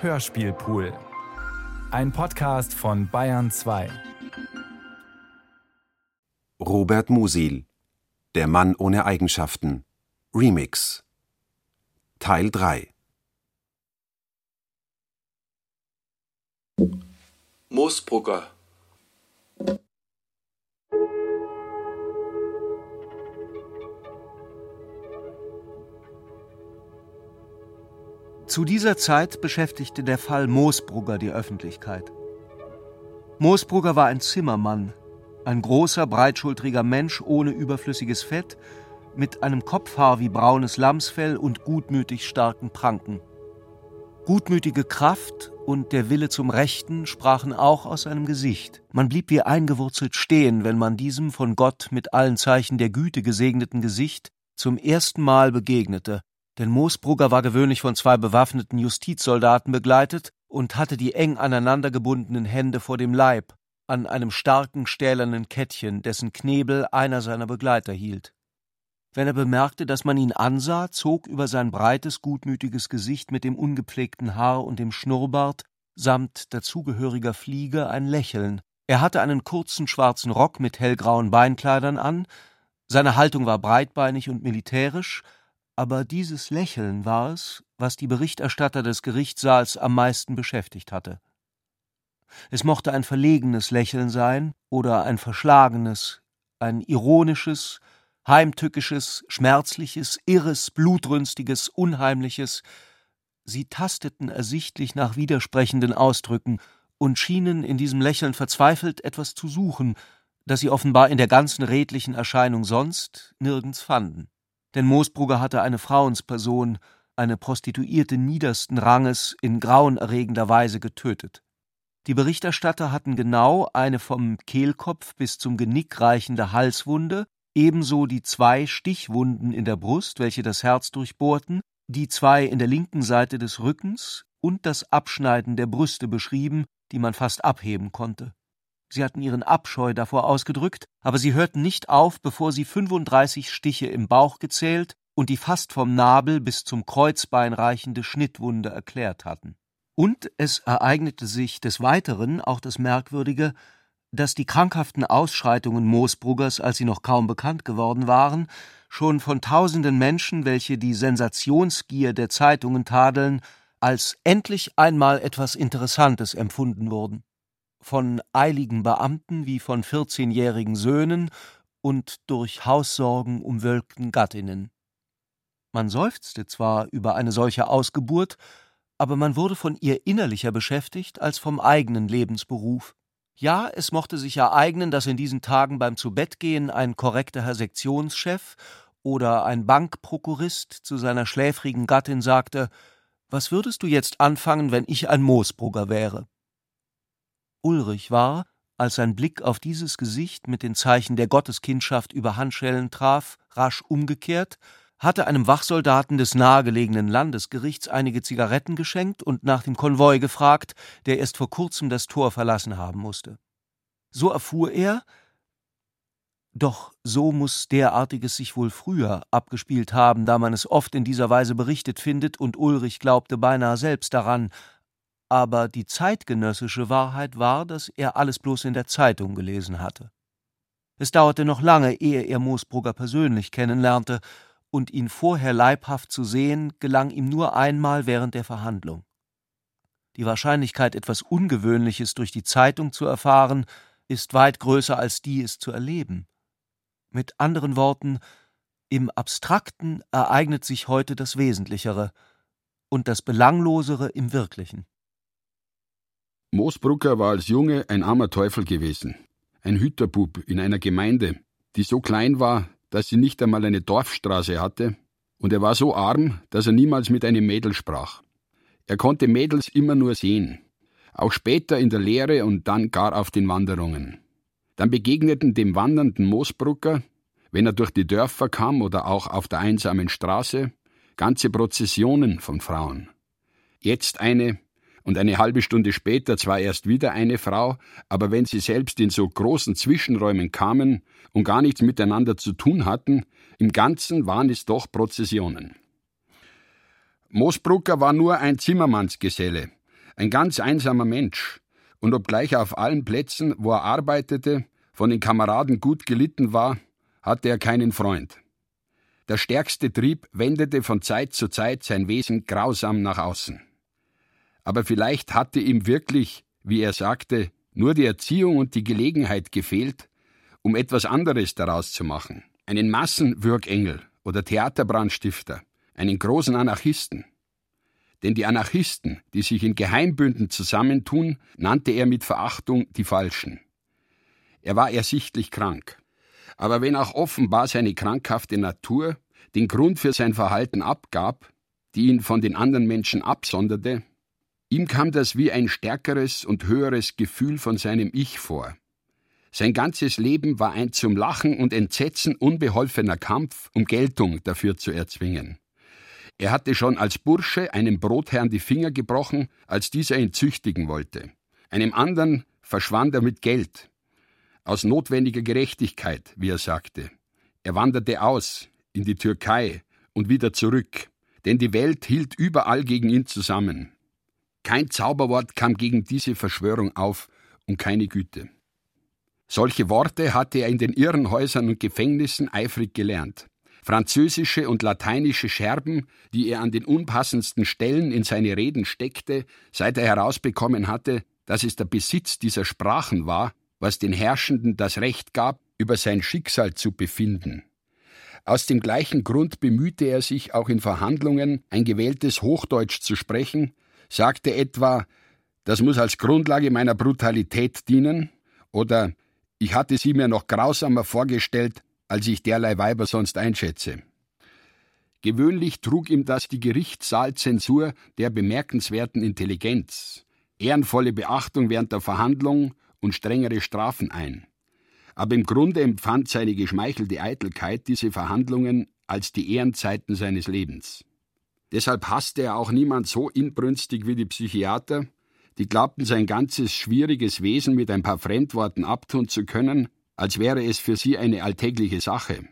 Hörspielpool. Ein Podcast von Bayern 2. Robert Musil Der Mann ohne Eigenschaften Remix Teil 3 Moosbrugger Zu dieser Zeit beschäftigte der Fall Moosbrugger die Öffentlichkeit. Moosbrugger war ein Zimmermann, ein großer, breitschultriger Mensch ohne überflüssiges Fett, mit einem Kopfhaar wie braunes Lamsfell und gutmütig starken Pranken. Gutmütige Kraft und der Wille zum Rechten sprachen auch aus seinem Gesicht. Man blieb wie eingewurzelt stehen, wenn man diesem von Gott mit allen Zeichen der Güte gesegneten Gesicht zum ersten Mal begegnete, denn Moosbrugger war gewöhnlich von zwei bewaffneten Justizsoldaten begleitet und hatte die eng aneinander gebundenen Hände vor dem Leib, an einem starken stählernen Kettchen, dessen Knebel einer seiner Begleiter hielt. Wenn er bemerkte, dass man ihn ansah, zog über sein breites, gutmütiges Gesicht mit dem ungepflegten Haar und dem Schnurrbart samt dazugehöriger Fliege ein Lächeln. Er hatte einen kurzen schwarzen Rock mit hellgrauen Beinkleidern an, seine Haltung war breitbeinig und militärisch, aber dieses Lächeln war es, was die Berichterstatter des Gerichtssaals am meisten beschäftigt hatte. Es mochte ein verlegenes Lächeln sein oder ein verschlagenes, ein ironisches, heimtückisches, schmerzliches, irres, blutrünstiges, unheimliches. Sie tasteten ersichtlich nach widersprechenden Ausdrücken und schienen in diesem Lächeln verzweifelt etwas zu suchen, das sie offenbar in der ganzen redlichen Erscheinung sonst nirgends fanden denn Moosbrugger hatte eine Frauensperson, eine Prostituierte niedersten Ranges, in grauenerregender Weise getötet. Die Berichterstatter hatten genau eine vom Kehlkopf bis zum Genick reichende Halswunde, ebenso die zwei Stichwunden in der Brust, welche das Herz durchbohrten, die zwei in der linken Seite des Rückens und das Abschneiden der Brüste beschrieben, die man fast abheben konnte. Sie hatten ihren Abscheu davor ausgedrückt, aber sie hörten nicht auf, bevor sie 35 Stiche im Bauch gezählt und die fast vom Nabel bis zum Kreuzbein reichende Schnittwunde erklärt hatten. Und es ereignete sich des Weiteren auch das Merkwürdige, dass die krankhaften Ausschreitungen Moosbruggers, als sie noch kaum bekannt geworden waren, schon von tausenden Menschen, welche die Sensationsgier der Zeitungen tadeln, als endlich einmal etwas Interessantes empfunden wurden von eiligen Beamten wie von vierzehnjährigen Söhnen und durch Haussorgen umwölkten Gattinnen. Man seufzte zwar über eine solche Ausgeburt, aber man wurde von ihr innerlicher beschäftigt als vom eigenen Lebensberuf. Ja, es mochte sich ereignen, dass in diesen Tagen beim Zubettgehen ein korrekter Herr Sektionschef oder ein Bankprokurist zu seiner schläfrigen Gattin sagte Was würdest du jetzt anfangen, wenn ich ein Moosbrugger wäre? Ulrich war, als sein Blick auf dieses Gesicht mit den Zeichen der Gotteskindschaft über Handschellen traf, rasch umgekehrt, hatte einem Wachsoldaten des nahegelegenen Landesgerichts einige Zigaretten geschenkt und nach dem Konvoi gefragt, der erst vor kurzem das Tor verlassen haben musste. So erfuhr er, doch so muss derartiges sich wohl früher abgespielt haben, da man es oft in dieser Weise berichtet findet, und Ulrich glaubte beinahe selbst daran, aber die zeitgenössische Wahrheit war, dass er alles bloß in der Zeitung gelesen hatte. Es dauerte noch lange, ehe er Moosbrugger persönlich kennenlernte, und ihn vorher leibhaft zu sehen, gelang ihm nur einmal während der Verhandlung. Die Wahrscheinlichkeit, etwas Ungewöhnliches durch die Zeitung zu erfahren, ist weit größer als die, es zu erleben. Mit anderen Worten, im Abstrakten ereignet sich heute das Wesentlichere und das Belanglosere im Wirklichen. Moosbrucker war als Junge ein armer Teufel gewesen, ein Hüterbub in einer Gemeinde, die so klein war, dass sie nicht einmal eine Dorfstraße hatte, und er war so arm, dass er niemals mit einem Mädel sprach. Er konnte Mädels immer nur sehen, auch später in der Lehre und dann gar auf den Wanderungen. Dann begegneten dem wandernden Moosbrucker, wenn er durch die Dörfer kam oder auch auf der einsamen Straße, ganze Prozessionen von Frauen. Jetzt eine, und eine halbe Stunde später zwar erst wieder eine Frau, aber wenn sie selbst in so großen Zwischenräumen kamen und gar nichts miteinander zu tun hatten, im Ganzen waren es doch Prozessionen. Moosbrucker war nur ein Zimmermannsgeselle, Ein ganz einsamer Mensch, und obgleich er auf allen Plätzen, wo er arbeitete, von den Kameraden gut gelitten war, hatte er keinen Freund. Der stärkste Trieb wendete von Zeit zu Zeit sein Wesen grausam nach außen. Aber vielleicht hatte ihm wirklich, wie er sagte, nur die Erziehung und die Gelegenheit gefehlt, um etwas anderes daraus zu machen. Einen Massenwürgengel oder Theaterbrandstifter, einen großen Anarchisten. Denn die Anarchisten, die sich in Geheimbünden zusammentun, nannte er mit Verachtung die Falschen. Er war ersichtlich krank. Aber wenn auch offenbar seine krankhafte Natur den Grund für sein Verhalten abgab, die ihn von den anderen Menschen absonderte, ihm kam das wie ein stärkeres und höheres Gefühl von seinem Ich vor. Sein ganzes Leben war ein zum Lachen und Entsetzen unbeholfener Kampf, um Geltung dafür zu erzwingen. Er hatte schon als Bursche einem Brotherrn die Finger gebrochen, als dieser ihn züchtigen wollte. Einem anderen verschwand er mit Geld, aus notwendiger Gerechtigkeit, wie er sagte. Er wanderte aus, in die Türkei und wieder zurück, denn die Welt hielt überall gegen ihn zusammen. Kein Zauberwort kam gegen diese Verschwörung auf und keine Güte. Solche Worte hatte er in den Irrenhäusern und Gefängnissen eifrig gelernt. Französische und lateinische Scherben, die er an den unpassendsten Stellen in seine Reden steckte, seit er herausbekommen hatte, dass es der Besitz dieser Sprachen war, was den Herrschenden das Recht gab, über sein Schicksal zu befinden. Aus dem gleichen Grund bemühte er sich auch in Verhandlungen, ein gewähltes Hochdeutsch zu sprechen, sagte etwa, das muss als Grundlage meiner Brutalität dienen, oder ich hatte sie mir noch grausamer vorgestellt, als ich derlei Weiber sonst einschätze. Gewöhnlich trug ihm das die Gerichtssaalzensur der bemerkenswerten Intelligenz, ehrenvolle Beachtung während der Verhandlung und strengere Strafen ein. Aber im Grunde empfand seine geschmeichelte Eitelkeit diese Verhandlungen als die Ehrenzeiten seines Lebens. Deshalb hasste er auch niemand so inbrünstig wie die Psychiater, die glaubten sein ganzes schwieriges Wesen mit ein paar Fremdworten abtun zu können, als wäre es für sie eine alltägliche Sache.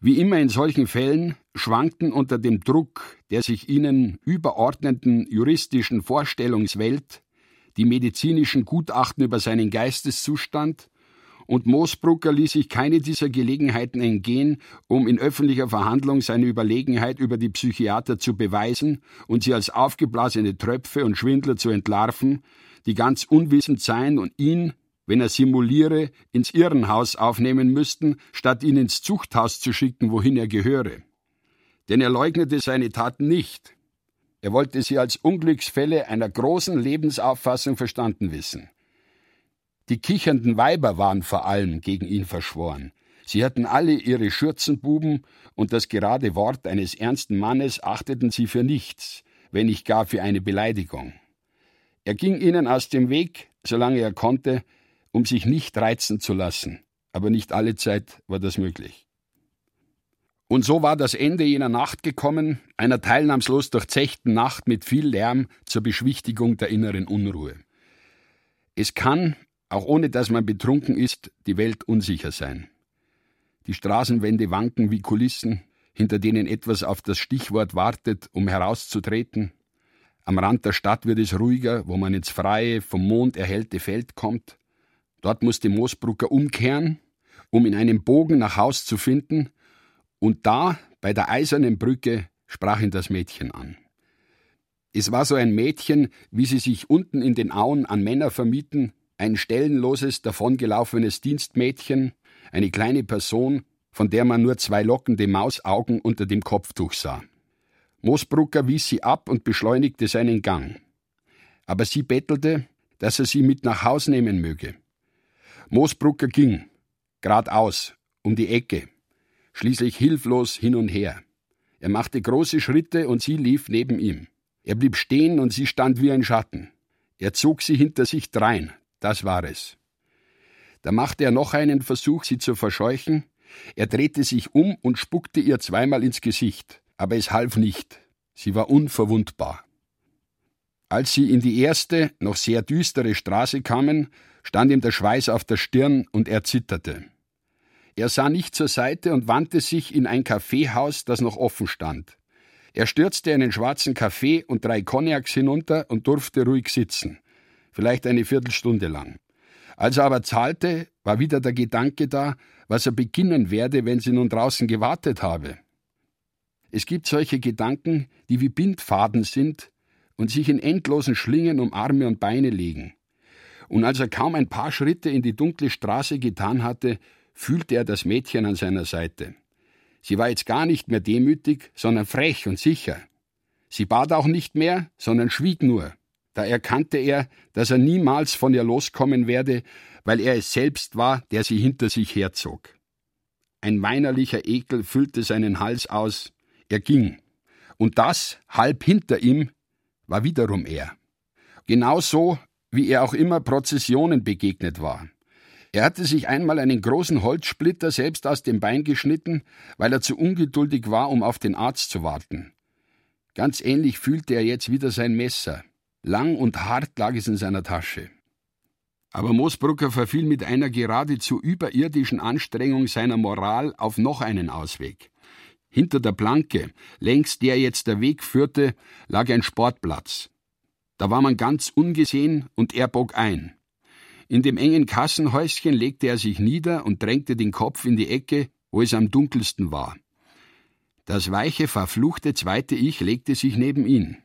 Wie immer in solchen Fällen schwankten unter dem Druck der sich ihnen überordneten juristischen Vorstellungswelt die medizinischen Gutachten über seinen Geisteszustand, und Moosbrucker ließ sich keine dieser Gelegenheiten entgehen, um in öffentlicher Verhandlung seine Überlegenheit über die Psychiater zu beweisen und sie als aufgeblasene Tröpfe und Schwindler zu entlarven, die ganz unwissend seien und ihn, wenn er simuliere, ins Irrenhaus aufnehmen müssten, statt ihn ins Zuchthaus zu schicken, wohin er gehöre. Denn er leugnete seine Taten nicht, er wollte sie als Unglücksfälle einer großen Lebensauffassung verstanden wissen. Die kichernden Weiber waren vor allem gegen ihn verschworen. Sie hatten alle ihre Schürzenbuben, und das gerade Wort eines ernsten Mannes achteten sie für nichts, wenn nicht gar für eine Beleidigung. Er ging ihnen aus dem Weg, solange er konnte, um sich nicht reizen zu lassen, aber nicht alle Zeit war das möglich. Und so war das Ende jener Nacht gekommen, einer teilnahmslos durchzechten Nacht mit viel Lärm zur Beschwichtigung der inneren Unruhe. Es kann, auch ohne dass man betrunken ist, die Welt unsicher sein. Die Straßenwände wanken wie Kulissen, hinter denen etwas auf das Stichwort wartet, um herauszutreten. Am Rand der Stadt wird es ruhiger, wo man ins freie, vom Mond erhellte Feld kommt. Dort musste Moosbrucker umkehren, um in einem Bogen nach Haus zu finden, und da, bei der eisernen Brücke, sprach ihn das Mädchen an. Es war so ein Mädchen, wie sie sich unten in den Auen an Männer vermieten, ein stellenloses, davongelaufenes Dienstmädchen, eine kleine Person, von der man nur zwei lockende Mausaugen unter dem Kopftuch sah. Moosbrucker wies sie ab und beschleunigte seinen Gang. Aber sie bettelte, dass er sie mit nach Haus nehmen möge. Moosbrucker ging, geradeaus, um die Ecke, schließlich hilflos hin und her. Er machte große Schritte und sie lief neben ihm. Er blieb stehen und sie stand wie ein Schatten. Er zog sie hinter sich drein, das war es. Da machte er noch einen Versuch, sie zu verscheuchen. Er drehte sich um und spuckte ihr zweimal ins Gesicht, aber es half nicht. Sie war unverwundbar. Als sie in die erste, noch sehr düstere Straße kamen, stand ihm der Schweiß auf der Stirn und er zitterte. Er sah nicht zur Seite und wandte sich in ein Kaffeehaus, das noch offen stand. Er stürzte einen schwarzen Kaffee und drei Cognacs hinunter und durfte ruhig sitzen, vielleicht eine Viertelstunde lang. Als er aber zahlte, war wieder der Gedanke da, was er beginnen werde, wenn sie nun draußen gewartet habe. Es gibt solche Gedanken, die wie Bindfaden sind und sich in endlosen Schlingen um Arme und Beine legen. Und als er kaum ein paar Schritte in die dunkle Straße getan hatte, fühlte er das Mädchen an seiner Seite. Sie war jetzt gar nicht mehr demütig, sondern frech und sicher. Sie bat auch nicht mehr, sondern schwieg nur. Da erkannte er, dass er niemals von ihr loskommen werde, weil er es selbst war, der sie hinter sich herzog. Ein weinerlicher Ekel füllte seinen Hals aus. Er ging. Und das, halb hinter ihm, war wiederum er. Genauso, wie er auch immer Prozessionen begegnet war. Er hatte sich einmal einen großen Holzsplitter selbst aus dem Bein geschnitten, weil er zu ungeduldig war, um auf den Arzt zu warten. Ganz ähnlich fühlte er jetzt wieder sein Messer. Lang und hart lag es in seiner Tasche. Aber Moosbrucker verfiel mit einer geradezu überirdischen Anstrengung seiner Moral auf noch einen Ausweg. Hinter der Planke, längs der jetzt der Weg führte, lag ein Sportplatz. Da war man ganz ungesehen und er bog ein. In dem engen Kassenhäuschen legte er sich nieder und drängte den Kopf in die Ecke, wo es am dunkelsten war. Das weiche, verfluchte zweite Ich legte sich neben ihn.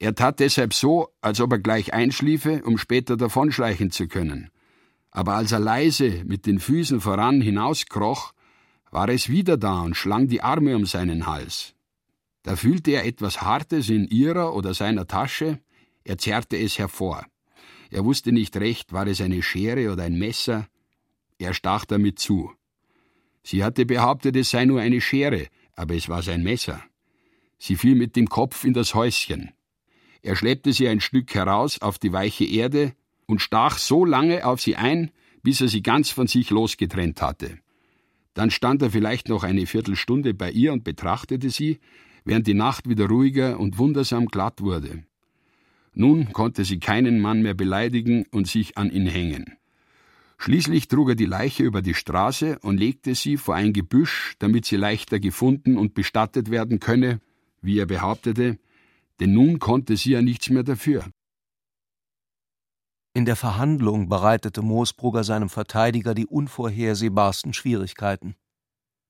Er tat deshalb so, als ob er gleich einschliefe, um später davonschleichen zu können. Aber als er leise mit den Füßen voran hinauskroch, war es wieder da und schlang die Arme um seinen Hals. Da fühlte er etwas Hartes in ihrer oder seiner Tasche, er zerrte es hervor. Er wusste nicht recht, war es eine Schere oder ein Messer, er stach damit zu. Sie hatte behauptet, es sei nur eine Schere, aber es war sein Messer. Sie fiel mit dem Kopf in das Häuschen. Er schleppte sie ein Stück heraus auf die weiche Erde und stach so lange auf sie ein, bis er sie ganz von sich losgetrennt hatte. Dann stand er vielleicht noch eine Viertelstunde bei ihr und betrachtete sie, während die Nacht wieder ruhiger und wundersam glatt wurde. Nun konnte sie keinen Mann mehr beleidigen und sich an ihn hängen. Schließlich trug er die Leiche über die Straße und legte sie vor ein Gebüsch, damit sie leichter gefunden und bestattet werden könne, wie er behauptete, denn nun konnte sie ja nichts mehr dafür. In der Verhandlung bereitete Moosbrugger seinem Verteidiger die unvorhersehbarsten Schwierigkeiten.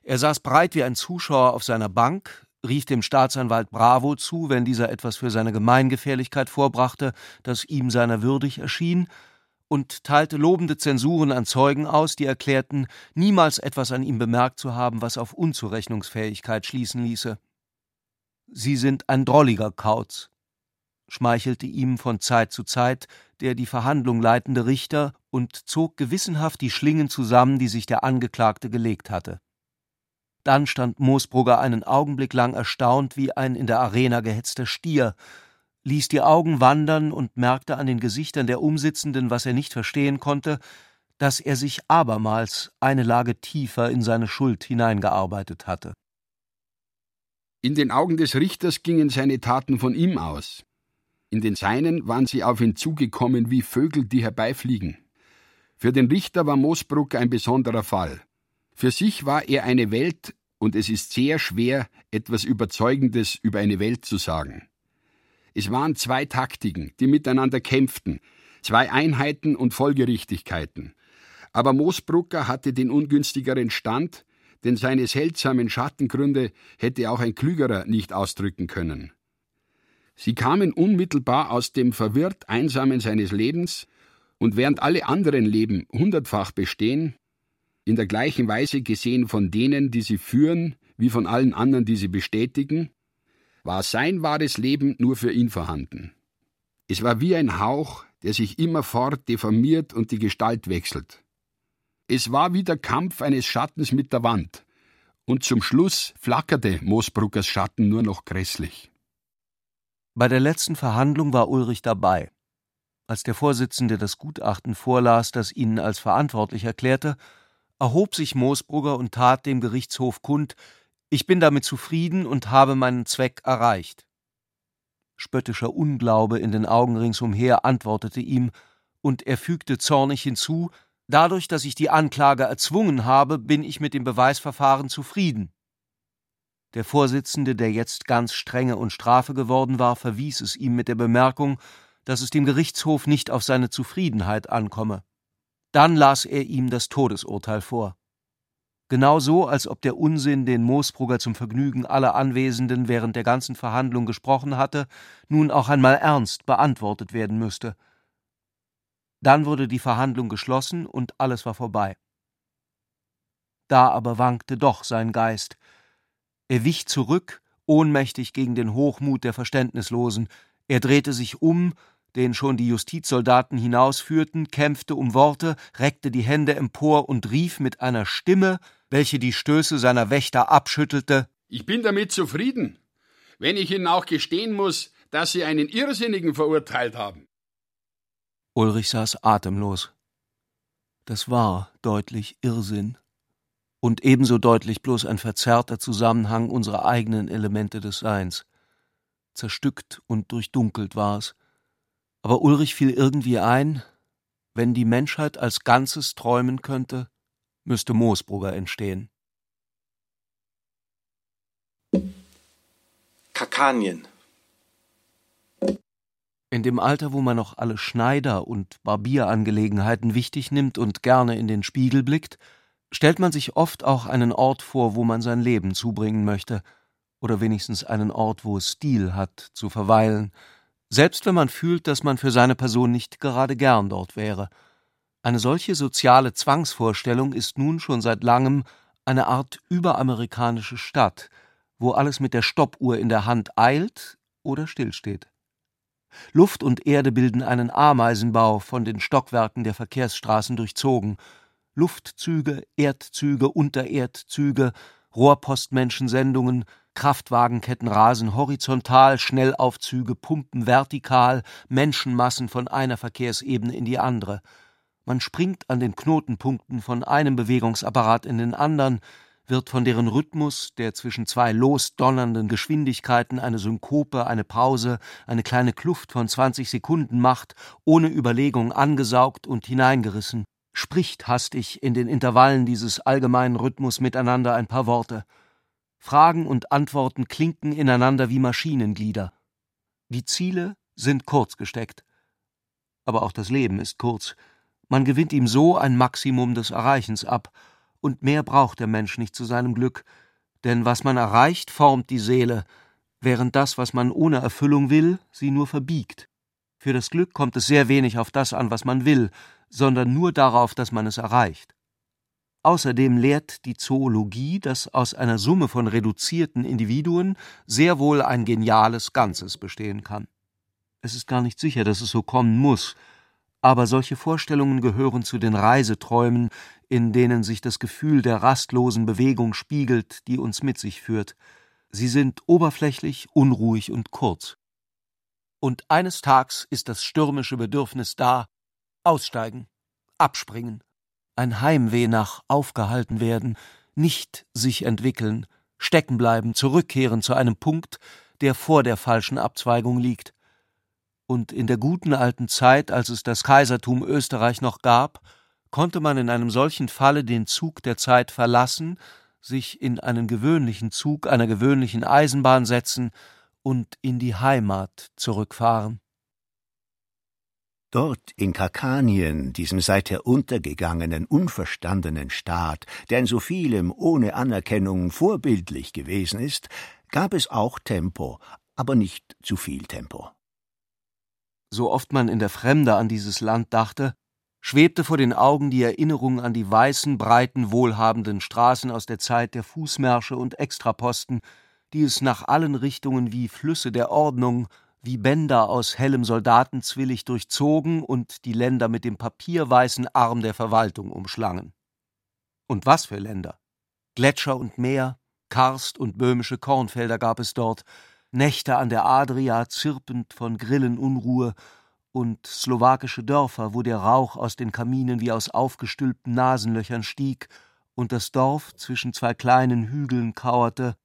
Er saß breit wie ein Zuschauer auf seiner Bank, rief dem Staatsanwalt Bravo zu, wenn dieser etwas für seine Gemeingefährlichkeit vorbrachte, das ihm seiner würdig erschien, und teilte lobende Zensuren an Zeugen aus, die erklärten, niemals etwas an ihm bemerkt zu haben, was auf Unzurechnungsfähigkeit schließen ließe. Sie sind ein drolliger Kauz, schmeichelte ihm von Zeit zu Zeit der die Verhandlung leitende Richter und zog gewissenhaft die Schlingen zusammen, die sich der Angeklagte gelegt hatte. Dann stand Moosbrugger einen Augenblick lang erstaunt wie ein in der Arena gehetzter Stier, ließ die Augen wandern und merkte an den Gesichtern der Umsitzenden, was er nicht verstehen konnte, dass er sich abermals eine Lage tiefer in seine Schuld hineingearbeitet hatte. In den Augen des Richters gingen seine Taten von ihm aus. In den seinen waren sie auf ihn zugekommen wie Vögel, die herbeifliegen. Für den Richter war Moosbruck ein besonderer Fall. Für sich war er eine Welt, und es ist sehr schwer, etwas Überzeugendes über eine Welt zu sagen. Es waren zwei Taktiken, die miteinander kämpften, zwei Einheiten und Folgerichtigkeiten. Aber Moosbrucker hatte den ungünstigeren Stand, denn seine seltsamen Schattengründe hätte auch ein Klügerer nicht ausdrücken können. Sie kamen unmittelbar aus dem verwirrt Einsamen seines Lebens, und während alle anderen Leben hundertfach bestehen, in der gleichen Weise gesehen von denen, die sie führen, wie von allen anderen, die sie bestätigen, war sein wahres Leben nur für ihn vorhanden. Es war wie ein Hauch, der sich immerfort deformiert und die Gestalt wechselt. Es war wie der Kampf eines Schattens mit der Wand, und zum Schluss flackerte Moosbruckers Schatten nur noch grässlich. Bei der letzten Verhandlung war Ulrich dabei. Als der Vorsitzende das Gutachten vorlas, das ihn als verantwortlich erklärte, erhob sich Moosbrugger und tat dem Gerichtshof kund, ich bin damit zufrieden und habe meinen Zweck erreicht. Spöttischer Unglaube in den Augen ringsumher antwortete ihm, und er fügte zornig hinzu, Dadurch, dass ich die Anklage erzwungen habe, bin ich mit dem Beweisverfahren zufrieden. Der Vorsitzende, der jetzt ganz strenge und Strafe geworden war, verwies es ihm mit der Bemerkung, dass es dem Gerichtshof nicht auf seine Zufriedenheit ankomme. Dann las er ihm das Todesurteil vor. Genau so, als ob der Unsinn, den Moosbrugger zum Vergnügen aller Anwesenden während der ganzen Verhandlung gesprochen hatte, nun auch einmal ernst beantwortet werden müsste. Dann wurde die Verhandlung geschlossen und alles war vorbei. Da aber wankte doch sein Geist. Er wich zurück, ohnmächtig gegen den Hochmut der Verständnislosen. Er drehte sich um, den schon die Justizsoldaten hinausführten, kämpfte um Worte, reckte die Hände empor und rief mit einer Stimme, welche die Stöße seiner Wächter abschüttelte Ich bin damit zufrieden, wenn ich Ihnen auch gestehen muss, dass Sie einen Irrsinnigen verurteilt haben. Ulrich saß atemlos. Das war deutlich Irrsinn. Und ebenso deutlich bloß ein verzerrter Zusammenhang unserer eigenen Elemente des Seins. Zerstückt und durchdunkelt war es. Aber Ulrich fiel irgendwie ein, wenn die Menschheit als Ganzes träumen könnte, müsste Moosbrugger entstehen. Kakanien. In dem Alter, wo man noch alle Schneider- und Barbierangelegenheiten wichtig nimmt und gerne in den Spiegel blickt, stellt man sich oft auch einen Ort vor, wo man sein Leben zubringen möchte, oder wenigstens einen Ort, wo es Stil hat, zu verweilen, selbst wenn man fühlt, dass man für seine Person nicht gerade gern dort wäre. Eine solche soziale Zwangsvorstellung ist nun schon seit langem eine Art überamerikanische Stadt, wo alles mit der Stoppuhr in der Hand eilt oder stillsteht. Luft und Erde bilden einen Ameisenbau, von den Stockwerken der Verkehrsstraßen durchzogen. Luftzüge, Erdzüge, Untererdzüge, Rohrpostmenschensendungen, Kraftwagenketten rasen horizontal, Schnellaufzüge pumpen vertikal, Menschenmassen von einer Verkehrsebene in die andere. Man springt an den Knotenpunkten von einem Bewegungsapparat in den anderen, wird von deren Rhythmus, der zwischen zwei losdonnernden Geschwindigkeiten eine Synkope, eine Pause, eine kleine Kluft von zwanzig Sekunden macht, ohne Überlegung angesaugt und hineingerissen, spricht hastig in den Intervallen dieses allgemeinen Rhythmus miteinander ein paar Worte. Fragen und Antworten klinken ineinander wie Maschinenglieder. Die Ziele sind kurz gesteckt. Aber auch das Leben ist kurz. Man gewinnt ihm so ein Maximum des Erreichens ab, und mehr braucht der Mensch nicht zu seinem Glück, denn was man erreicht, formt die Seele, während das, was man ohne Erfüllung will, sie nur verbiegt. Für das Glück kommt es sehr wenig auf das an, was man will, sondern nur darauf, dass man es erreicht. Außerdem lehrt die Zoologie, dass aus einer Summe von reduzierten Individuen sehr wohl ein geniales Ganzes bestehen kann. Es ist gar nicht sicher, dass es so kommen muss, aber solche Vorstellungen gehören zu den Reiseträumen, in denen sich das Gefühl der rastlosen Bewegung spiegelt, die uns mit sich führt. Sie sind oberflächlich, unruhig und kurz. Und eines Tags ist das stürmische Bedürfnis da, aussteigen, abspringen, ein Heimweh nach aufgehalten werden, nicht sich entwickeln, stecken bleiben, zurückkehren zu einem Punkt, der vor der falschen Abzweigung liegt. Und in der guten alten Zeit, als es das Kaisertum Österreich noch gab, konnte man in einem solchen Falle den Zug der Zeit verlassen, sich in einen gewöhnlichen Zug einer gewöhnlichen Eisenbahn setzen und in die Heimat zurückfahren. Dort in Kakanien, diesem seither untergegangenen, unverstandenen Staat, der in so vielem ohne Anerkennung vorbildlich gewesen ist, gab es auch Tempo, aber nicht zu viel Tempo. So oft man in der Fremde an dieses Land dachte, schwebte vor den Augen die Erinnerung an die weißen, breiten, wohlhabenden Straßen aus der Zeit der Fußmärsche und Extraposten, die es nach allen Richtungen wie Flüsse der Ordnung wie Bänder aus hellem Soldatenzwillig durchzogen und die Länder mit dem papierweißen Arm der Verwaltung umschlangen. Und was für Länder! Gletscher und Meer, Karst und böhmische Kornfelder gab es dort, Nächte an der Adria zirpend von Grillenunruhe und slowakische Dörfer, wo der Rauch aus den Kaminen wie aus aufgestülpten Nasenlöchern stieg und das Dorf zwischen zwei kleinen Hügeln kauerte,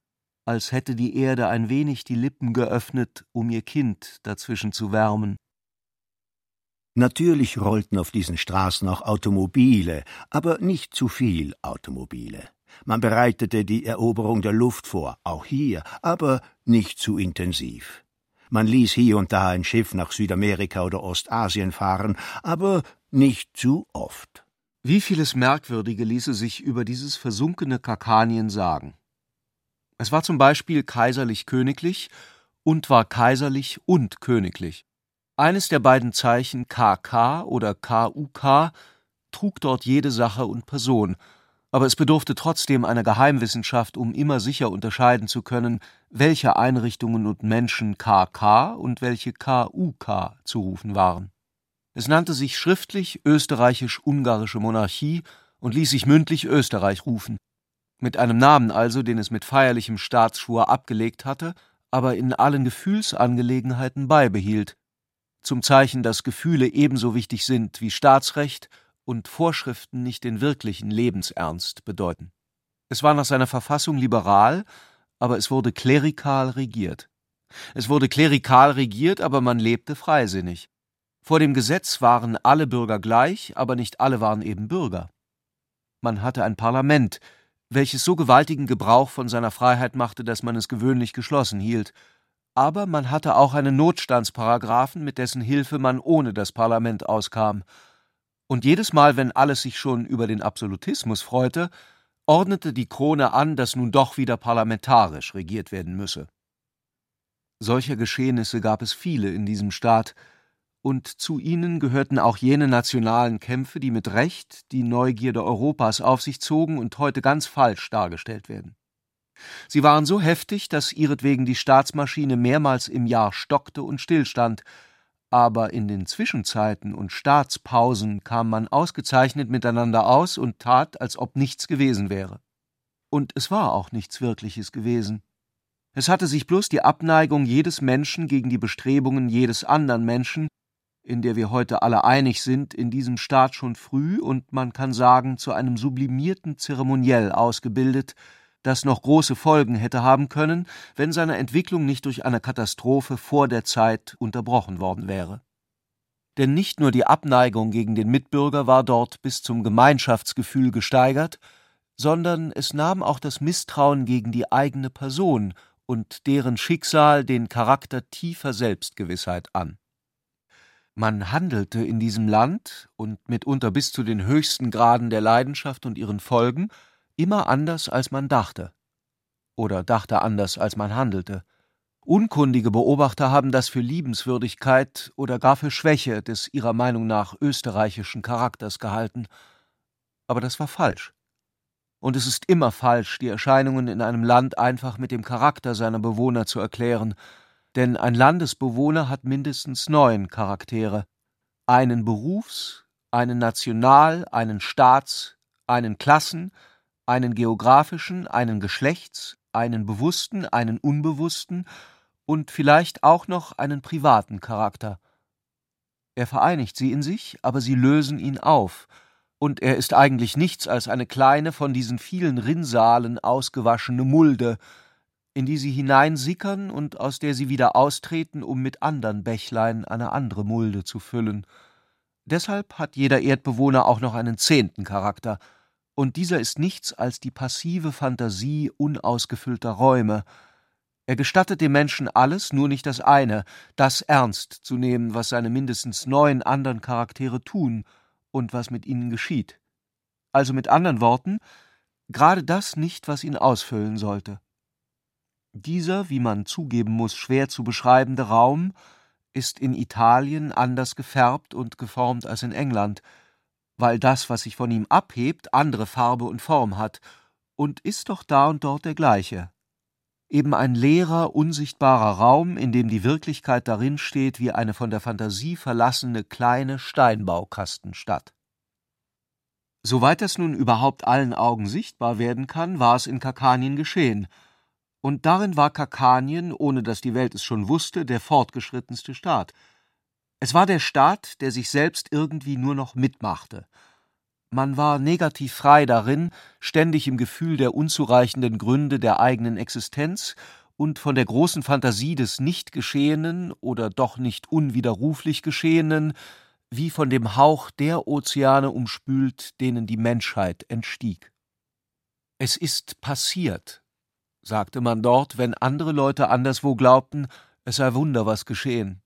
als hätte die Erde ein wenig die Lippen geöffnet, um ihr Kind dazwischen zu wärmen. Natürlich rollten auf diesen Straßen auch Automobile, aber nicht zu viel Automobile. Man bereitete die Eroberung der Luft vor, auch hier, aber nicht zu intensiv. Man ließ hier und da ein Schiff nach Südamerika oder Ostasien fahren, aber nicht zu oft. Wie vieles Merkwürdige ließe sich über dieses versunkene Kakanien sagen. Es war zum Beispiel kaiserlich-königlich und war kaiserlich und königlich. Eines der beiden Zeichen KK oder KUK trug dort jede Sache und Person, aber es bedurfte trotzdem einer Geheimwissenschaft, um immer sicher unterscheiden zu können, welche Einrichtungen und Menschen KK und welche KUK zu rufen waren. Es nannte sich schriftlich Österreichisch-Ungarische Monarchie und ließ sich mündlich Österreich rufen, mit einem Namen also, den es mit feierlichem Staatsschwur abgelegt hatte, aber in allen Gefühlsangelegenheiten beibehielt, zum Zeichen, dass Gefühle ebenso wichtig sind wie Staatsrecht und Vorschriften nicht den wirklichen Lebensernst bedeuten. Es war nach seiner Verfassung liberal, aber es wurde klerikal regiert. Es wurde klerikal regiert, aber man lebte freisinnig. Vor dem Gesetz waren alle Bürger gleich, aber nicht alle waren eben Bürger. Man hatte ein Parlament, welches so gewaltigen Gebrauch von seiner Freiheit machte, dass man es gewöhnlich geschlossen hielt, aber man hatte auch einen Notstandsparagraphen, mit dessen Hilfe man ohne das Parlament auskam, und jedes Mal, wenn alles sich schon über den Absolutismus freute, ordnete die Krone an, dass nun doch wieder parlamentarisch regiert werden müsse. Solcher Geschehnisse gab es viele in diesem Staat, und zu ihnen gehörten auch jene nationalen Kämpfe, die mit Recht die Neugierde Europas auf sich zogen und heute ganz falsch dargestellt werden. Sie waren so heftig, dass ihretwegen die Staatsmaschine mehrmals im Jahr stockte und stillstand, aber in den Zwischenzeiten und Staatspausen kam man ausgezeichnet miteinander aus und tat, als ob nichts gewesen wäre. Und es war auch nichts Wirkliches gewesen. Es hatte sich bloß die Abneigung jedes Menschen gegen die Bestrebungen jedes anderen Menschen, in der wir heute alle einig sind, in diesem Staat schon früh und man kann sagen zu einem sublimierten Zeremoniell ausgebildet, das noch große Folgen hätte haben können, wenn seine Entwicklung nicht durch eine Katastrophe vor der Zeit unterbrochen worden wäre. Denn nicht nur die Abneigung gegen den Mitbürger war dort bis zum Gemeinschaftsgefühl gesteigert, sondern es nahm auch das Misstrauen gegen die eigene Person und deren Schicksal den Charakter tiefer Selbstgewissheit an. Man handelte in diesem Land und mitunter bis zu den höchsten Graden der Leidenschaft und ihren Folgen immer anders, als man dachte. Oder dachte anders, als man handelte. Unkundige Beobachter haben das für Liebenswürdigkeit oder gar für Schwäche des ihrer Meinung nach österreichischen Charakters gehalten. Aber das war falsch. Und es ist immer falsch, die Erscheinungen in einem Land einfach mit dem Charakter seiner Bewohner zu erklären, denn ein Landesbewohner hat mindestens neun Charaktere einen Berufs-, einen National-, einen Staats-, einen Klassen-, einen geographischen, einen Geschlechts-, einen bewussten, einen unbewussten und vielleicht auch noch einen privaten Charakter. Er vereinigt sie in sich, aber sie lösen ihn auf, und er ist eigentlich nichts als eine kleine, von diesen vielen Rinnsalen ausgewaschene Mulde, in die sie hineinsickern und aus der sie wieder austreten, um mit andern Bächlein eine andere Mulde zu füllen. Deshalb hat jeder Erdbewohner auch noch einen zehnten Charakter, und dieser ist nichts als die passive Fantasie unausgefüllter Räume. Er gestattet dem Menschen alles, nur nicht das eine, das ernst zu nehmen, was seine mindestens neun anderen Charaktere tun und was mit ihnen geschieht. Also mit anderen Worten, gerade das nicht, was ihn ausfüllen sollte. Dieser, wie man zugeben muss, schwer zu beschreibende Raum ist in Italien anders gefärbt und geformt als in England, weil das, was sich von ihm abhebt, andere Farbe und Form hat, und ist doch da und dort der gleiche. Eben ein leerer, unsichtbarer Raum, in dem die Wirklichkeit darin steht wie eine von der Fantasie verlassene kleine Steinbaukastenstadt. Soweit das nun überhaupt allen Augen sichtbar werden kann, war es in Kakanien geschehen – und darin war Kakanien, ohne dass die Welt es schon wusste, der fortgeschrittenste Staat. Es war der Staat, der sich selbst irgendwie nur noch mitmachte. Man war negativ frei darin, ständig im Gefühl der unzureichenden Gründe der eigenen Existenz und von der großen Fantasie des nicht Geschehenen oder doch nicht unwiderruflich Geschehenen, wie von dem Hauch der Ozeane umspült, denen die Menschheit entstieg. Es ist passiert, sagte man dort, wenn andere Leute anderswo glaubten, es sei Wunder was geschehen.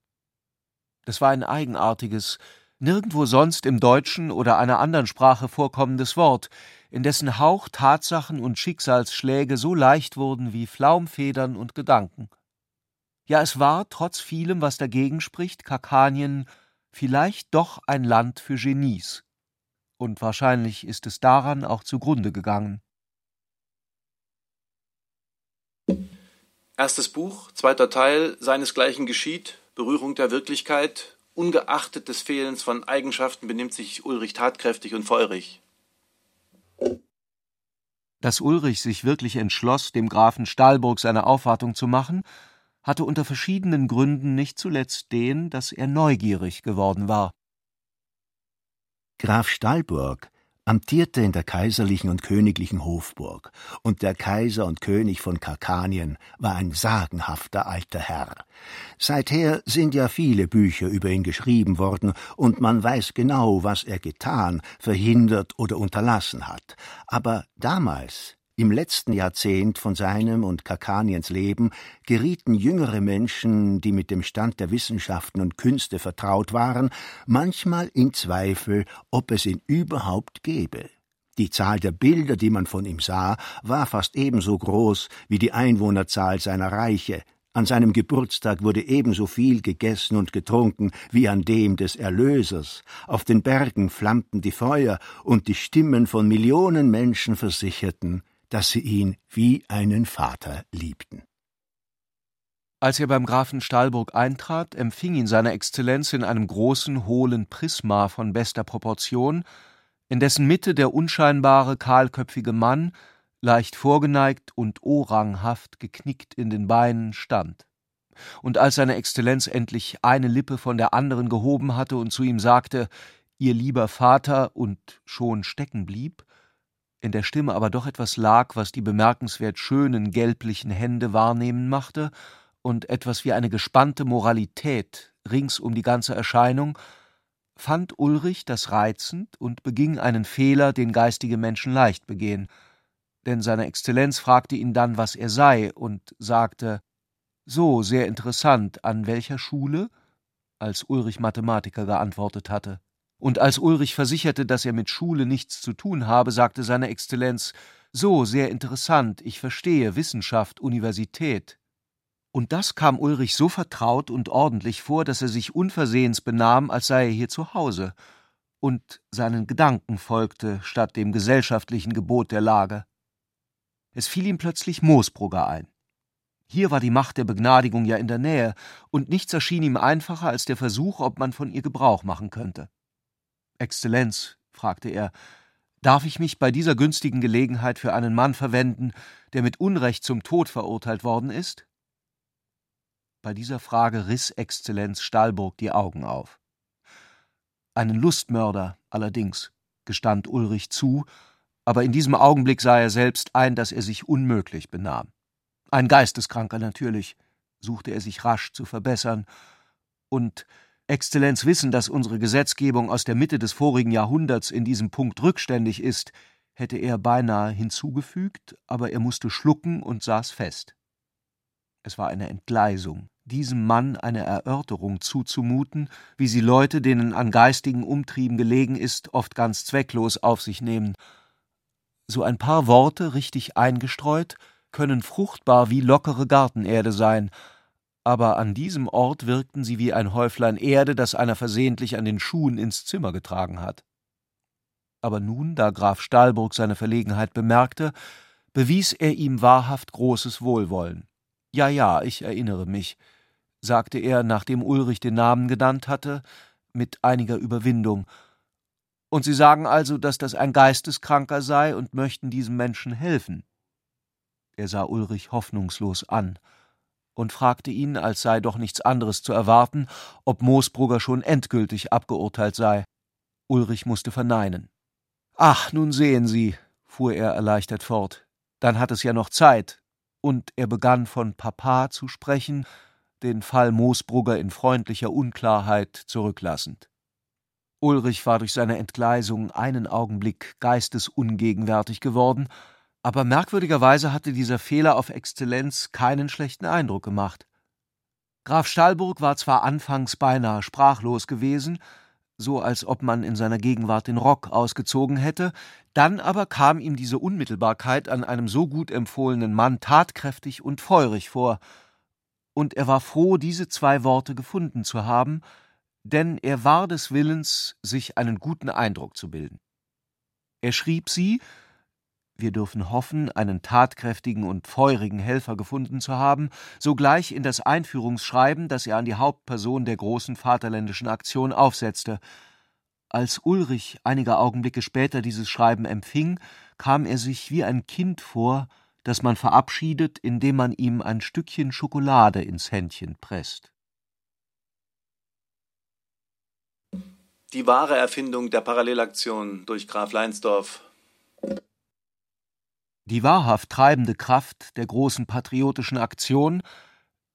Das war ein eigenartiges, nirgendwo sonst im Deutschen oder einer anderen Sprache vorkommendes Wort, in dessen Hauch Tatsachen und Schicksalsschläge so leicht wurden wie Flaumfedern und Gedanken. Ja, es war, trotz vielem, was dagegen spricht, Kakanien vielleicht doch ein Land für Genies. Und wahrscheinlich ist es daran auch zugrunde gegangen. Erstes Buch, zweiter Teil, seinesgleichen geschieht, Berührung der Wirklichkeit, ungeachtet des Fehlens von Eigenschaften benimmt sich Ulrich tatkräftig und feurig. Dass Ulrich sich wirklich entschloss, dem Grafen Stahlburg seine Aufwartung zu machen, hatte unter verschiedenen Gründen nicht zuletzt den, dass er neugierig geworden war. Graf Stahlburg amtierte in der kaiserlichen und königlichen Hofburg, und der Kaiser und König von Karkanien war ein sagenhafter alter Herr. Seither sind ja viele Bücher über ihn geschrieben worden, und man weiß genau, was er getan, verhindert oder unterlassen hat. Aber damals, im letzten Jahrzehnt von seinem und Kakaniens Leben gerieten jüngere Menschen, die mit dem Stand der Wissenschaften und Künste vertraut waren, manchmal in Zweifel, ob es ihn überhaupt gebe. Die Zahl der Bilder, die man von ihm sah, war fast ebenso groß wie die Einwohnerzahl seiner Reiche, an seinem Geburtstag wurde ebenso viel gegessen und getrunken wie an dem des Erlösers. Auf den Bergen flammten die Feuer, und die Stimmen von Millionen Menschen versicherten, dass sie ihn wie einen Vater liebten. Als er beim Grafen Stahlburg eintrat, empfing ihn seine Exzellenz in einem großen, hohlen Prisma von bester Proportion, in dessen Mitte der unscheinbare, kahlköpfige Mann, leicht vorgeneigt und oranghaft geknickt in den Beinen, stand. Und als seine Exzellenz endlich eine Lippe von der anderen gehoben hatte und zu ihm sagte, Ihr lieber Vater, und schon stecken blieb, in der Stimme aber doch etwas lag, was die bemerkenswert schönen gelblichen Hände wahrnehmen machte, und etwas wie eine gespannte Moralität rings um die ganze Erscheinung, fand Ulrich das reizend und beging einen Fehler, den geistige Menschen leicht begehen, denn seine Exzellenz fragte ihn dann, was er sei, und sagte So, sehr interessant, an welcher Schule? als Ulrich Mathematiker geantwortet hatte. Und als Ulrich versicherte, dass er mit Schule nichts zu tun habe, sagte seine Exzellenz So, sehr interessant, ich verstehe, Wissenschaft, Universität. Und das kam Ulrich so vertraut und ordentlich vor, dass er sich unversehens benahm, als sei er hier zu Hause, und seinen Gedanken folgte, statt dem gesellschaftlichen Gebot der Lage. Es fiel ihm plötzlich Moosbrugger ein. Hier war die Macht der Begnadigung ja in der Nähe, und nichts erschien ihm einfacher als der Versuch, ob man von ihr Gebrauch machen könnte. Exzellenz, fragte er, darf ich mich bei dieser günstigen Gelegenheit für einen Mann verwenden, der mit Unrecht zum Tod verurteilt worden ist? Bei dieser Frage riß Exzellenz Stahlburg die Augen auf. Einen Lustmörder allerdings, gestand Ulrich zu, aber in diesem Augenblick sah er selbst ein, dass er sich unmöglich benahm. Ein Geisteskranker natürlich, suchte er sich rasch zu verbessern, und Exzellenz wissen, dass unsere Gesetzgebung aus der Mitte des vorigen Jahrhunderts in diesem Punkt rückständig ist, hätte er beinahe hinzugefügt, aber er musste schlucken und saß fest. Es war eine Entgleisung, diesem Mann eine Erörterung zuzumuten, wie sie Leute, denen an geistigen Umtrieben gelegen ist, oft ganz zwecklos auf sich nehmen. So ein paar Worte richtig eingestreut können fruchtbar wie lockere Gartenerde sein, aber an diesem Ort wirkten sie wie ein Häuflein Erde, das einer versehentlich an den Schuhen ins Zimmer getragen hat. Aber nun, da Graf Stahlburg seine Verlegenheit bemerkte, bewies er ihm wahrhaft großes Wohlwollen. Ja, ja, ich erinnere mich, sagte er, nachdem Ulrich den Namen genannt hatte, mit einiger Überwindung. Und Sie sagen also, dass das ein Geisteskranker sei und möchten diesem Menschen helfen? Er sah Ulrich hoffnungslos an und fragte ihn, als sei doch nichts anderes zu erwarten, ob Moosbrugger schon endgültig abgeurteilt sei. Ulrich musste verneinen. Ach, nun sehen Sie, fuhr er erleichtert fort, dann hat es ja noch Zeit. Und er begann von Papa zu sprechen, den Fall Moosbrugger in freundlicher Unklarheit zurücklassend. Ulrich war durch seine Entgleisung einen Augenblick geistesungegenwärtig geworden, Aber merkwürdigerweise hatte dieser Fehler auf Exzellenz keinen schlechten Eindruck gemacht. Graf Stahlburg war zwar anfangs beinahe sprachlos gewesen, so als ob man in seiner Gegenwart den Rock ausgezogen hätte, dann aber kam ihm diese Unmittelbarkeit an einem so gut empfohlenen Mann tatkräftig und feurig vor, und er war froh, diese zwei Worte gefunden zu haben, denn er war des Willens, sich einen guten Eindruck zu bilden. Er schrieb sie, wir dürfen hoffen, einen tatkräftigen und feurigen Helfer gefunden zu haben, sogleich in das Einführungsschreiben, das er an die Hauptperson der großen Vaterländischen Aktion aufsetzte. Als Ulrich einige Augenblicke später dieses Schreiben empfing, kam er sich wie ein Kind vor, das man verabschiedet, indem man ihm ein Stückchen Schokolade ins Händchen presst. Die wahre Erfindung der Parallelaktion durch Graf Leinsdorf die wahrhaft treibende Kraft der großen patriotischen Aktion,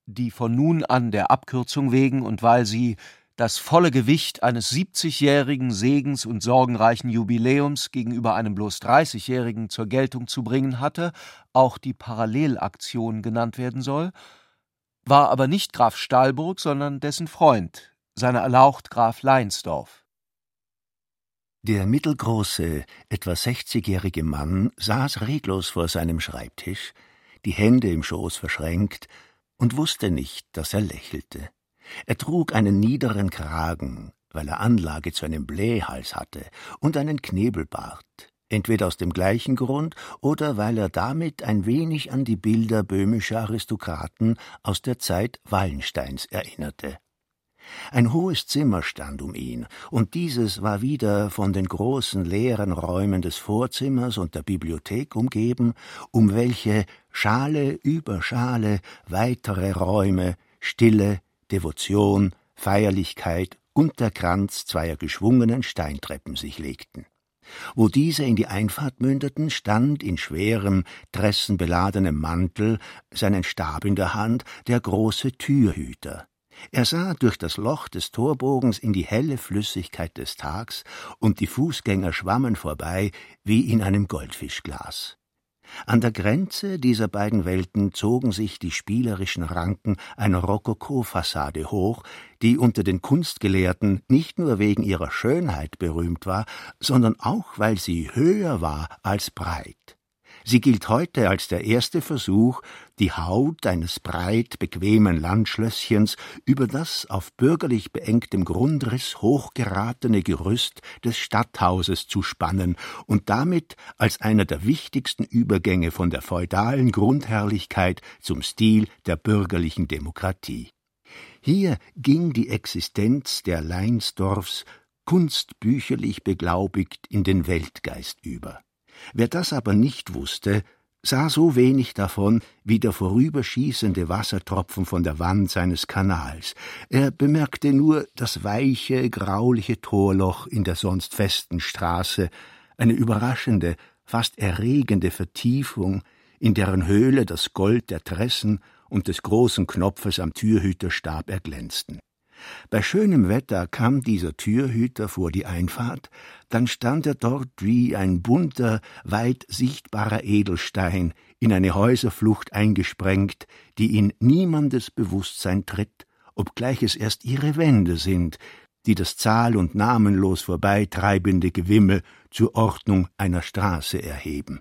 die von nun an der Abkürzung wegen und weil sie das volle Gewicht eines 70-jährigen Segens und sorgenreichen Jubiläums gegenüber einem bloß 30-jährigen zur Geltung zu bringen hatte, auch die Parallelaktion genannt werden soll, war aber nicht Graf Stahlburg, sondern dessen Freund, seiner Erlaucht Graf Leinsdorf. Der mittelgroße, etwa sechzigjährige Mann saß reglos vor seinem Schreibtisch, die Hände im Schoß verschränkt, und wusste nicht, dass er lächelte. Er trug einen niederen Kragen, weil er Anlage zu einem Blähhals hatte, und einen Knebelbart, entweder aus dem gleichen Grund oder weil er damit ein wenig an die Bilder böhmischer Aristokraten aus der Zeit Wallensteins erinnerte. Ein hohes Zimmer stand um ihn, und dieses war wieder von den großen leeren Räumen des Vorzimmers und der Bibliothek umgeben, um welche Schale über Schale weitere Räume, Stille, Devotion, Feierlichkeit und der Kranz zweier geschwungenen Steintreppen sich legten. Wo diese in die Einfahrt mündeten, stand in schwerem, dressenbeladenem Mantel, seinen Stab in der Hand, der große Türhüter. Er sah durch das Loch des Torbogens in die helle Flüssigkeit des Tags, und die Fußgänger schwammen vorbei wie in einem Goldfischglas. An der Grenze dieser beiden Welten zogen sich die spielerischen Ranken einer Rokoko-Fassade hoch, die unter den Kunstgelehrten nicht nur wegen ihrer Schönheit berühmt war, sondern auch weil sie höher war als breit. Sie gilt heute als der erste Versuch, die Haut eines breit bequemen Landschlösschens über das auf bürgerlich beengtem Grundriss hochgeratene Gerüst des Stadthauses zu spannen und damit als einer der wichtigsten Übergänge von der feudalen Grundherrlichkeit zum Stil der bürgerlichen Demokratie. Hier ging die Existenz der Leinsdorfs kunstbücherlich beglaubigt in den Weltgeist über. Wer das aber nicht wusste, sah so wenig davon wie der vorüberschießende Wassertropfen von der Wand seines Kanals. Er bemerkte nur das weiche, grauliche Torloch in der sonst festen Straße, eine überraschende, fast erregende Vertiefung, in deren Höhle das Gold der Tressen und des großen Knopfes am Türhüterstab erglänzten. Bei schönem Wetter kam dieser Türhüter vor die Einfahrt, dann stand er dort wie ein bunter, weit sichtbarer Edelstein in eine Häuserflucht eingesprengt, die in niemandes Bewusstsein tritt, obgleich es erst ihre Wände sind, die das zahl- und namenlos vorbeitreibende Gewimmel zur Ordnung einer Straße erheben.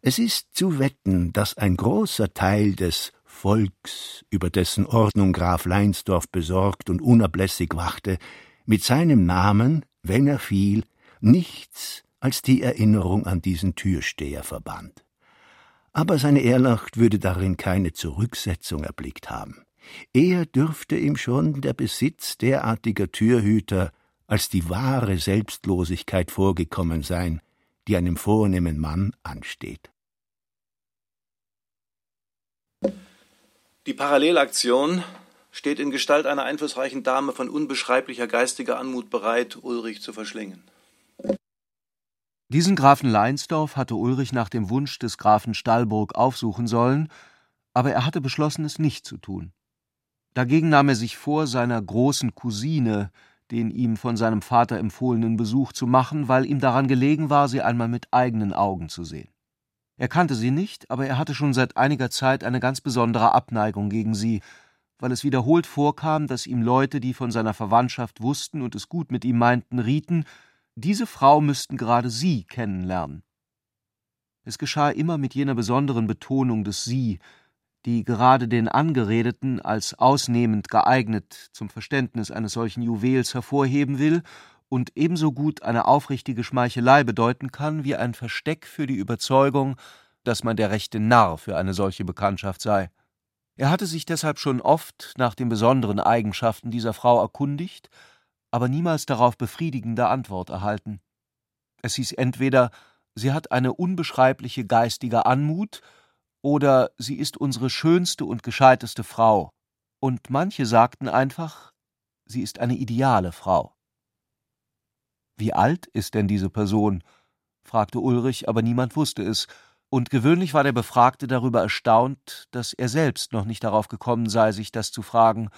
Es ist zu wetten, dass ein großer Teil des Volks, über dessen Ordnung Graf Leinsdorf besorgt und unablässig wachte, mit seinem Namen, wenn er fiel, nichts als die Erinnerung an diesen Türsteher verband. Aber seine Ehrlacht würde darin keine Zurücksetzung erblickt haben. Eher dürfte ihm schon der Besitz derartiger Türhüter als die wahre Selbstlosigkeit vorgekommen sein, die einem vornehmen Mann ansteht. Die Parallelaktion steht in Gestalt einer einflussreichen Dame von unbeschreiblicher geistiger Anmut bereit, Ulrich zu verschlingen. Diesen Grafen Leinsdorf hatte Ulrich nach dem Wunsch des Grafen Stallburg aufsuchen sollen, aber er hatte beschlossen, es nicht zu tun. Dagegen nahm er sich vor, seiner großen Cousine den ihm von seinem Vater empfohlenen Besuch zu machen, weil ihm daran gelegen war, sie einmal mit eigenen Augen zu sehen. Er kannte sie nicht, aber er hatte schon seit einiger Zeit eine ganz besondere Abneigung gegen sie, weil es wiederholt vorkam, dass ihm Leute, die von seiner Verwandtschaft wussten und es gut mit ihm meinten, rieten, diese Frau müssten gerade sie kennenlernen. Es geschah immer mit jener besonderen Betonung des Sie, die gerade den Angeredeten als ausnehmend geeignet zum Verständnis eines solchen Juwels hervorheben will und ebenso gut eine aufrichtige Schmeichelei bedeuten kann wie ein Versteck für die Überzeugung, dass man der rechte Narr für eine solche Bekanntschaft sei. Er hatte sich deshalb schon oft nach den besonderen Eigenschaften dieser Frau erkundigt, aber niemals darauf befriedigende Antwort erhalten. Es hieß entweder, sie hat eine unbeschreibliche geistige Anmut, oder sie ist unsere schönste und gescheiteste Frau, und manche sagten einfach, sie ist eine ideale Frau. Wie alt ist denn diese Person? fragte Ulrich, aber niemand wusste es, und gewöhnlich war der Befragte darüber erstaunt, dass er selbst noch nicht darauf gekommen sei, sich das zu fragen.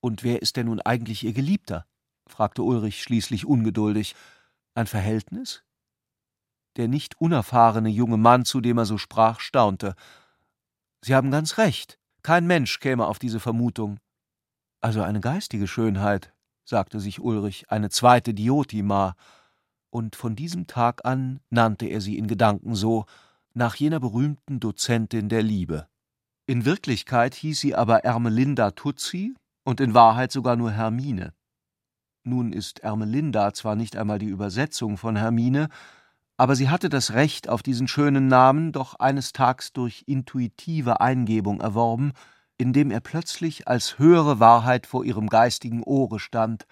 Und wer ist denn nun eigentlich ihr Geliebter? fragte Ulrich schließlich ungeduldig. Ein Verhältnis? Der nicht unerfahrene junge Mann, zu dem er so sprach, staunte. Sie haben ganz recht. Kein Mensch käme auf diese Vermutung. Also eine geistige Schönheit, sagte sich Ulrich, eine zweite Diotima, und von diesem Tag an nannte er sie in Gedanken so, nach jener berühmten Dozentin der Liebe. In Wirklichkeit hieß sie aber Ermelinda Tutsi und in Wahrheit sogar nur Hermine. Nun ist Ermelinda zwar nicht einmal die Übersetzung von Hermine, aber sie hatte das Recht auf diesen schönen Namen doch eines Tags durch intuitive Eingebung erworben, indem er plötzlich als höhere Wahrheit vor ihrem geistigen Ohre stand,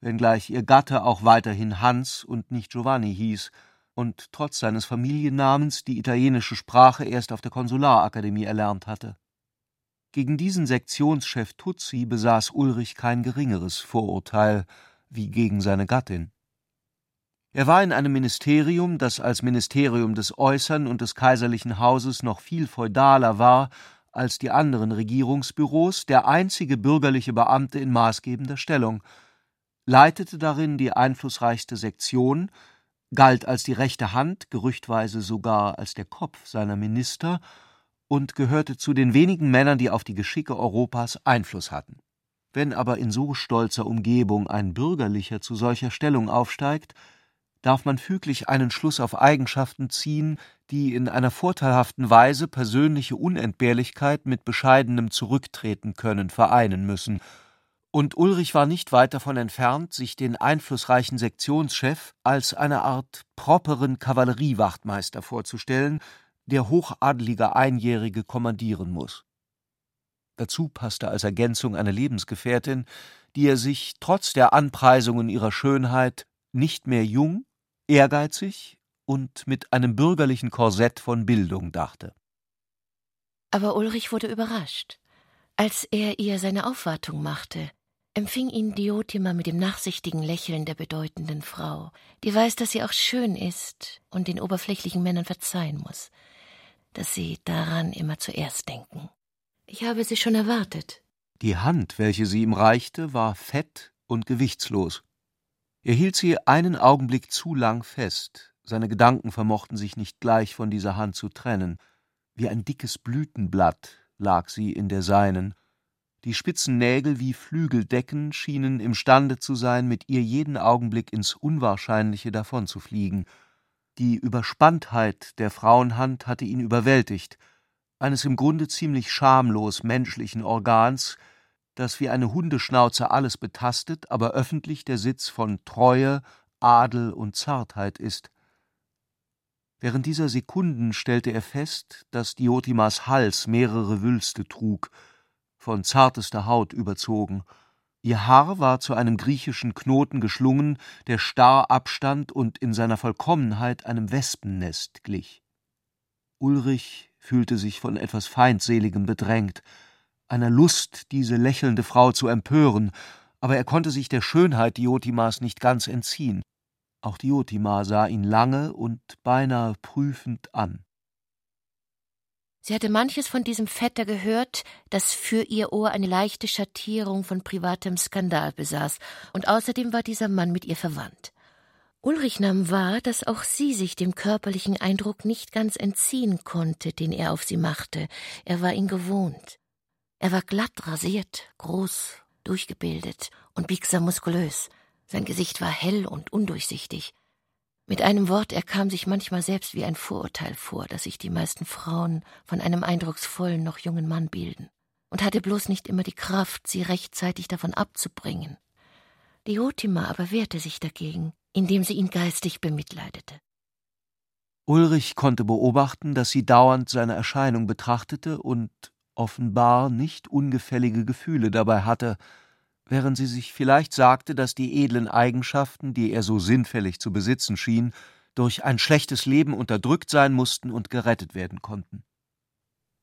wenngleich ihr Gatte auch weiterhin Hans und nicht Giovanni hieß und trotz seines Familiennamens die italienische Sprache erst auf der Konsularakademie erlernt hatte. Gegen diesen Sektionschef Tuzzi besaß Ulrich kein geringeres Vorurteil wie gegen seine Gattin. Er war in einem Ministerium, das als Ministerium des Äußern und des kaiserlichen Hauses noch viel feudaler war als die anderen Regierungsbüros der einzige bürgerliche Beamte in maßgebender Stellung, leitete darin die einflussreichste Sektion, galt als die rechte Hand, gerüchtweise sogar als der Kopf seiner Minister und gehörte zu den wenigen Männern, die auf die Geschicke Europas Einfluss hatten. Wenn aber in so stolzer Umgebung ein Bürgerlicher zu solcher Stellung aufsteigt, darf man füglich einen Schluss auf Eigenschaften ziehen, die in einer vorteilhaften Weise persönliche Unentbehrlichkeit mit bescheidenem Zurücktreten können vereinen müssen, und Ulrich war nicht weit davon entfernt, sich den einflussreichen Sektionschef als eine Art properen Kavalleriewachtmeister vorzustellen, der hochadelige Einjährige kommandieren muss. Dazu passte als Ergänzung eine Lebensgefährtin, die er sich trotz der Anpreisungen ihrer Schönheit nicht mehr jung, ehrgeizig und mit einem bürgerlichen Korsett von Bildung dachte. Aber Ulrich wurde überrascht. Als er ihr seine Aufwartung machte, empfing ihn Diotima mit dem nachsichtigen Lächeln der bedeutenden Frau, die weiß, dass sie auch schön ist und den oberflächlichen Männern verzeihen muss, dass sie daran immer zuerst denken. Ich habe sie schon erwartet. Die Hand, welche sie ihm reichte, war fett und gewichtslos. Er hielt sie einen Augenblick zu lang fest, seine Gedanken vermochten sich nicht gleich von dieser Hand zu trennen. Wie ein dickes Blütenblatt lag sie in der seinen. Die spitzen Nägel wie Flügeldecken schienen imstande zu sein, mit ihr jeden Augenblick ins Unwahrscheinliche davonzufliegen. Die Überspanntheit der Frauenhand hatte ihn überwältigt, eines im Grunde ziemlich schamlos menschlichen Organs, das wie eine Hundeschnauze alles betastet, aber öffentlich der Sitz von Treue, Adel und Zartheit ist. Während dieser Sekunden stellte er fest, dass Diotimas Hals mehrere Wülste trug, von zartester Haut überzogen. Ihr Haar war zu einem griechischen Knoten geschlungen, der starr abstand und in seiner Vollkommenheit einem Wespennest glich. Ulrich fühlte sich von etwas Feindseligem bedrängt, einer Lust, diese lächelnde Frau zu empören, aber er konnte sich der Schönheit Diotimas nicht ganz entziehen. Auch Diotima sah ihn lange und beinahe prüfend an. Sie hatte manches von diesem Vetter gehört, das für ihr Ohr eine leichte Schattierung von privatem Skandal besaß, und außerdem war dieser Mann mit ihr verwandt. Ulrich nahm wahr, dass auch sie sich dem körperlichen Eindruck nicht ganz entziehen konnte, den er auf sie machte. Er war ihn gewohnt. Er war glatt rasiert, groß, durchgebildet und biegsam muskulös. Sein Gesicht war hell und undurchsichtig. Mit einem Wort, er kam sich manchmal selbst wie ein Vorurteil vor, das sich die meisten Frauen von einem eindrucksvollen, noch jungen Mann bilden, und hatte bloß nicht immer die Kraft, sie rechtzeitig davon abzubringen. Diotima aber wehrte sich dagegen, indem sie ihn geistig bemitleidete. Ulrich konnte beobachten, dass sie dauernd seine Erscheinung betrachtete und offenbar nicht ungefällige Gefühle dabei hatte, während sie sich vielleicht sagte, dass die edlen Eigenschaften, die er so sinnfällig zu besitzen schien, durch ein schlechtes Leben unterdrückt sein mussten und gerettet werden konnten.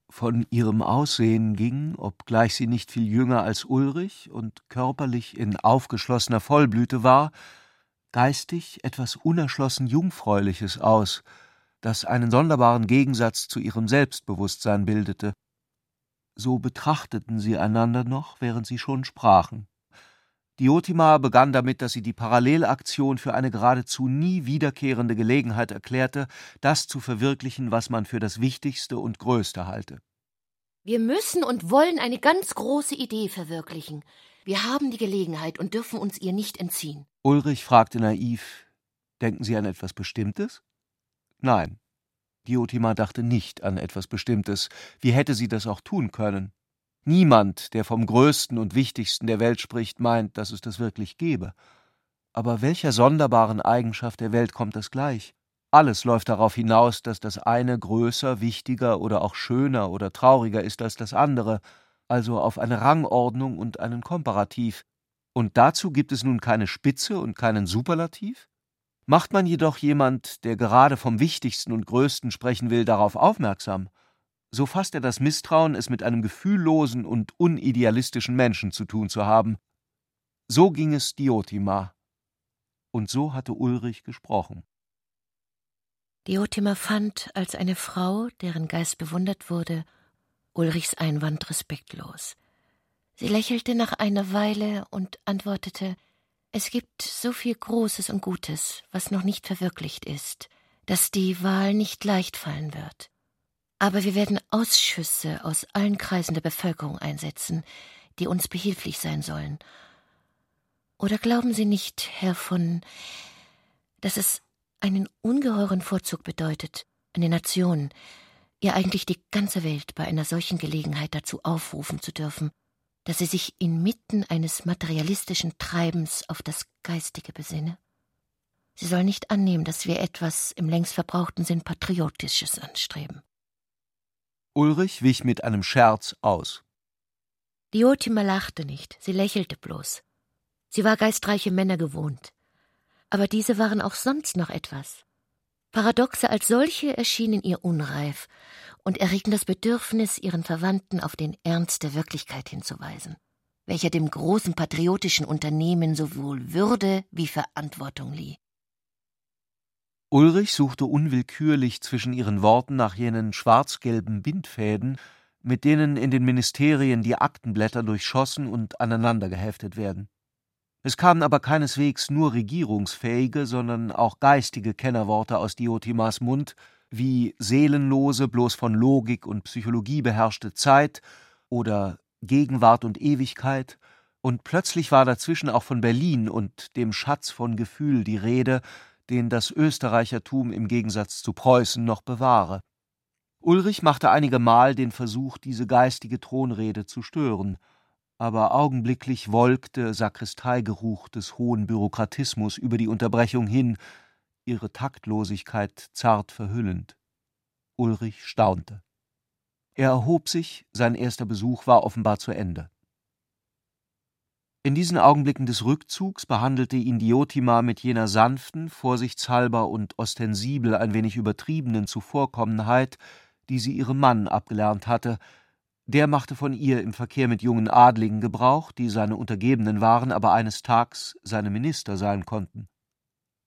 Von ihrem Aussehen ging, obgleich sie nicht viel jünger als Ulrich und körperlich in aufgeschlossener Vollblüte war, geistig etwas unerschlossen Jungfräuliches aus, das einen sonderbaren Gegensatz zu ihrem Selbstbewusstsein bildete. So betrachteten sie einander noch, während sie schon sprachen. Diotima begann damit, dass sie die Parallelaktion für eine geradezu nie wiederkehrende Gelegenheit erklärte, das zu verwirklichen, was man für das Wichtigste und Größte halte. Wir müssen und wollen eine ganz große Idee verwirklichen. Wir haben die Gelegenheit und dürfen uns ihr nicht entziehen. Ulrich fragte naiv: Denken Sie an etwas Bestimmtes? Nein. Diotima dachte nicht an etwas Bestimmtes. Wie hätte sie das auch tun können? Niemand, der vom Größten und Wichtigsten der Welt spricht, meint, dass es das wirklich gebe. Aber welcher sonderbaren Eigenschaft der Welt kommt das gleich? Alles läuft darauf hinaus, dass das eine größer, wichtiger oder auch schöner oder trauriger ist als das andere, also auf eine Rangordnung und einen Komparativ. Und dazu gibt es nun keine Spitze und keinen Superlativ? Macht man jedoch jemand, der gerade vom Wichtigsten und Größten sprechen will, darauf aufmerksam, so fasst er das Misstrauen, es mit einem gefühllosen und unidealistischen Menschen zu tun zu haben. So ging es Diotima. Und so hatte Ulrich gesprochen. Diotima fand als eine Frau, deren Geist bewundert wurde, Ulrichs Einwand respektlos. Sie lächelte nach einer Weile und antwortete Es gibt so viel Großes und Gutes, was noch nicht verwirklicht ist, dass die Wahl nicht leicht fallen wird. Aber wir werden Ausschüsse aus allen Kreisen der Bevölkerung einsetzen, die uns behilflich sein sollen. Oder glauben Sie nicht, Herr von, dass es einen ungeheuren Vorzug bedeutet, eine Nation, ja eigentlich die ganze Welt bei einer solchen Gelegenheit dazu aufrufen zu dürfen, dass sie sich inmitten eines materialistischen Treibens auf das Geistige besinne? Sie soll nicht annehmen, dass wir etwas im längst verbrauchten Sinn Patriotisches anstreben. Ulrich wich mit einem Scherz aus. Diotima lachte nicht, sie lächelte bloß. Sie war geistreiche Männer gewohnt. Aber diese waren auch sonst noch etwas. Paradoxe als solche erschienen ihr unreif und erregten das Bedürfnis, ihren Verwandten auf den Ernst der Wirklichkeit hinzuweisen, welcher dem großen patriotischen Unternehmen sowohl Würde wie Verantwortung lieh. Ulrich suchte unwillkürlich zwischen ihren Worten nach jenen schwarz-gelben Bindfäden, mit denen in den Ministerien die Aktenblätter durchschossen und aneinander geheftet werden. Es kamen aber keineswegs nur regierungsfähige, sondern auch geistige Kennerworte aus Diotimas Mund, wie seelenlose, bloß von Logik und Psychologie beherrschte Zeit oder Gegenwart und Ewigkeit, und plötzlich war dazwischen auch von Berlin und dem Schatz von Gefühl die Rede, den das Österreichertum im Gegensatz zu Preußen noch bewahre. Ulrich machte einige Mal den Versuch, diese geistige Thronrede zu stören, aber augenblicklich wolkte Sakristeigeruch des hohen Bürokratismus über die Unterbrechung hin, ihre Taktlosigkeit zart verhüllend. Ulrich staunte. Er erhob sich, sein erster Besuch war offenbar zu Ende. In diesen Augenblicken des Rückzugs behandelte ihn Diotima mit jener sanften, vorsichtshalber und ostensibel ein wenig übertriebenen Zuvorkommenheit, die sie ihrem Mann abgelernt hatte. Der machte von ihr im Verkehr mit jungen Adligen Gebrauch, die seine Untergebenen waren, aber eines Tags seine Minister sein konnten.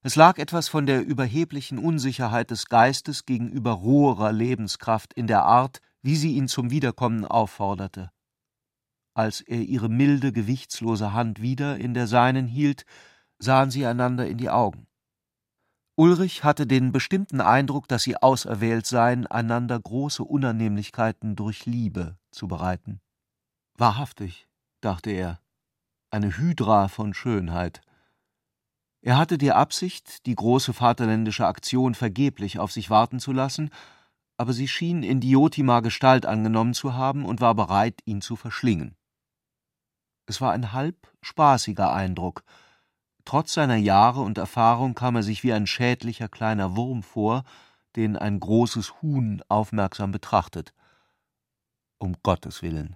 Es lag etwas von der überheblichen Unsicherheit des Geistes gegenüber roherer Lebenskraft in der Art, wie sie ihn zum Wiederkommen aufforderte. Als er ihre milde, gewichtslose Hand wieder in der seinen hielt, sahen sie einander in die Augen. Ulrich hatte den bestimmten Eindruck, dass sie auserwählt seien, einander große Unannehmlichkeiten durch Liebe zu bereiten. Wahrhaftig, dachte er, eine Hydra von Schönheit. Er hatte die Absicht, die große vaterländische Aktion vergeblich auf sich warten zu lassen, aber sie schien in Diotima Gestalt angenommen zu haben und war bereit, ihn zu verschlingen. Es war ein halb spaßiger Eindruck, Trotz seiner Jahre und Erfahrung kam er sich wie ein schädlicher kleiner Wurm vor, den ein großes Huhn aufmerksam betrachtet. Um Gottes willen,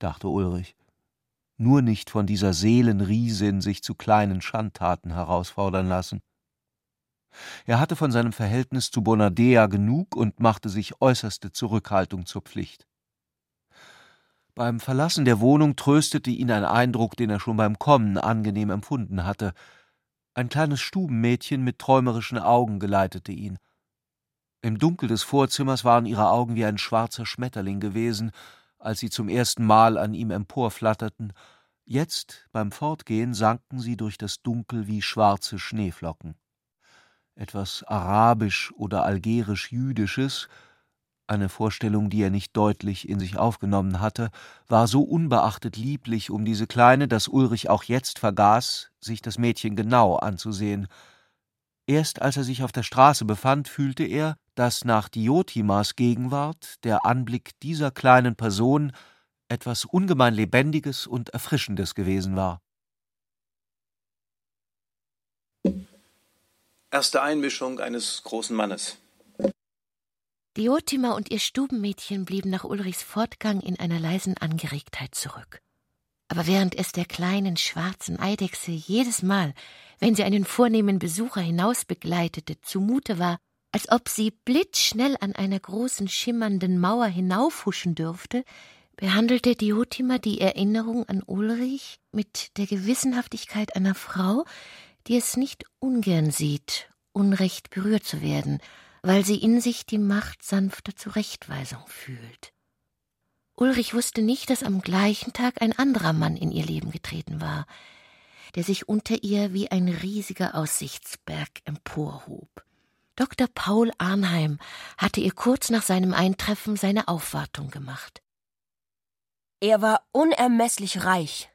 dachte Ulrich, nur nicht von dieser Seelenriesin sich zu kleinen Schandtaten herausfordern lassen. Er hatte von seinem Verhältnis zu Bonadea genug und machte sich äußerste Zurückhaltung zur Pflicht. Beim Verlassen der Wohnung tröstete ihn ein Eindruck, den er schon beim Kommen angenehm empfunden hatte. Ein kleines Stubenmädchen mit träumerischen Augen geleitete ihn. Im Dunkel des Vorzimmers waren ihre Augen wie ein schwarzer Schmetterling gewesen, als sie zum ersten Mal an ihm emporflatterten. Jetzt, beim Fortgehen, sanken sie durch das Dunkel wie schwarze Schneeflocken. Etwas arabisch oder algerisch-jüdisches, eine Vorstellung, die er nicht deutlich in sich aufgenommen hatte, war so unbeachtet lieblich um diese Kleine, dass Ulrich auch jetzt vergaß, sich das Mädchen genau anzusehen. Erst als er sich auf der Straße befand, fühlte er, dass nach Diotimas Gegenwart der Anblick dieser kleinen Person etwas ungemein Lebendiges und Erfrischendes gewesen war. Erste Einmischung eines großen Mannes. Diotima und ihr Stubenmädchen blieben nach Ulrichs Fortgang in einer leisen Angeregtheit zurück. Aber während es der kleinen schwarzen Eidechse jedes Mal, wenn sie einen vornehmen Besucher hinausbegleitete, zumute war, als ob sie blitzschnell an einer großen schimmernden Mauer hinaufhuschen dürfte, behandelte Diotima die Erinnerung an Ulrich mit der Gewissenhaftigkeit einer Frau, die es nicht ungern sieht, unrecht berührt zu werden weil sie in sich die Macht sanfter Zurechtweisung fühlt. Ulrich wusste nicht, dass am gleichen Tag ein anderer Mann in ihr Leben getreten war, der sich unter ihr wie ein riesiger Aussichtsberg emporhob. Dr. Paul Arnheim hatte ihr kurz nach seinem Eintreffen seine Aufwartung gemacht. Er war unermesslich reich.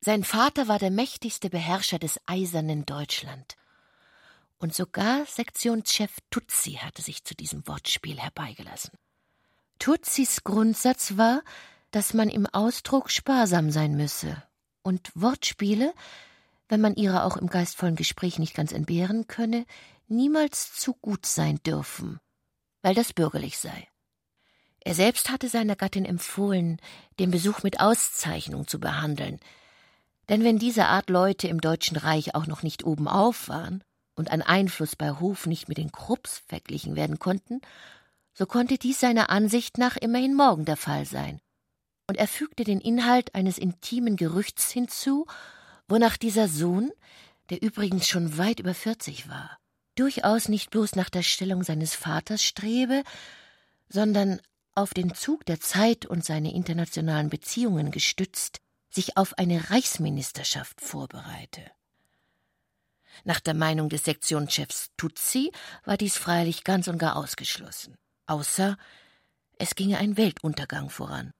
Sein Vater war der mächtigste Beherrscher des eisernen Deutschland und sogar Sektionschef Tutsi hatte sich zu diesem Wortspiel herbeigelassen. Tutsis Grundsatz war, dass man im Ausdruck sparsam sein müsse und Wortspiele, wenn man ihre auch im geistvollen Gespräch nicht ganz entbehren könne, niemals zu gut sein dürfen, weil das bürgerlich sei. Er selbst hatte seiner Gattin empfohlen, den Besuch mit Auszeichnung zu behandeln, denn wenn diese Art Leute im Deutschen Reich auch noch nicht obenauf waren, und an Einfluss bei Hof nicht mit den Krupps verglichen werden konnten, so konnte dies seiner Ansicht nach immerhin morgen der Fall sein. Und er fügte den Inhalt eines intimen Gerüchts hinzu, wonach dieser Sohn, der übrigens schon weit über vierzig war, durchaus nicht bloß nach der Stellung seines Vaters strebe, sondern auf den Zug der Zeit und seine internationalen Beziehungen gestützt, sich auf eine Reichsministerschaft vorbereite. Nach der Meinung des Sektionschefs Tutsi war dies freilich ganz und gar ausgeschlossen, außer es ginge ein Weltuntergang voran.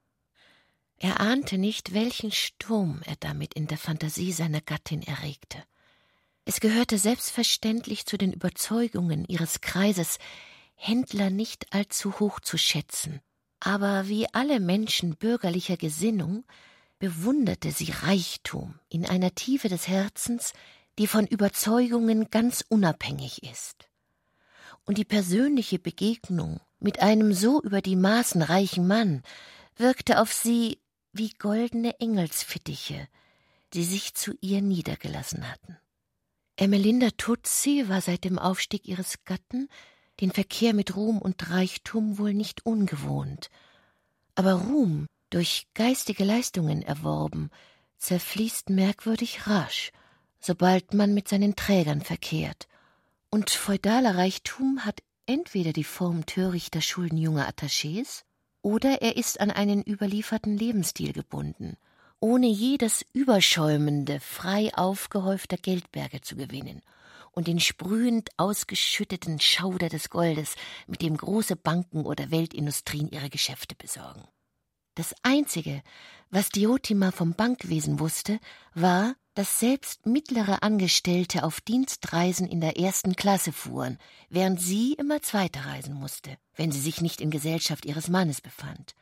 Er ahnte nicht, welchen Sturm er damit in der Fantasie seiner Gattin erregte. Es gehörte selbstverständlich zu den Überzeugungen ihres Kreises, Händler nicht allzu hoch zu schätzen, aber wie alle Menschen bürgerlicher Gesinnung bewunderte sie Reichtum in einer Tiefe des Herzens, die von Überzeugungen ganz unabhängig ist. Und die persönliche Begegnung mit einem so über die Maßen reichen Mann wirkte auf sie wie goldene Engelsfittiche, die sich zu ihr niedergelassen hatten. Ermelinda Tutsi war seit dem Aufstieg ihres Gatten den Verkehr mit Ruhm und Reichtum wohl nicht ungewohnt, aber Ruhm, durch geistige Leistungen erworben, zerfließt merkwürdig rasch sobald man mit seinen Trägern verkehrt, und feudaler Reichtum hat entweder die Form törichter Schulden junger Attachés, oder er ist an einen überlieferten Lebensstil gebunden, ohne je das überschäumende, frei aufgehäufter Geldberge zu gewinnen und den sprühend ausgeschütteten Schauder des Goldes, mit dem große Banken oder Weltindustrien ihre Geschäfte besorgen. Das Einzige, was Diotima vom Bankwesen wusste, war, dass selbst mittlere Angestellte auf Dienstreisen in der ersten Klasse fuhren, während sie immer zweite reisen musste, wenn sie sich nicht in Gesellschaft ihres Mannes befand.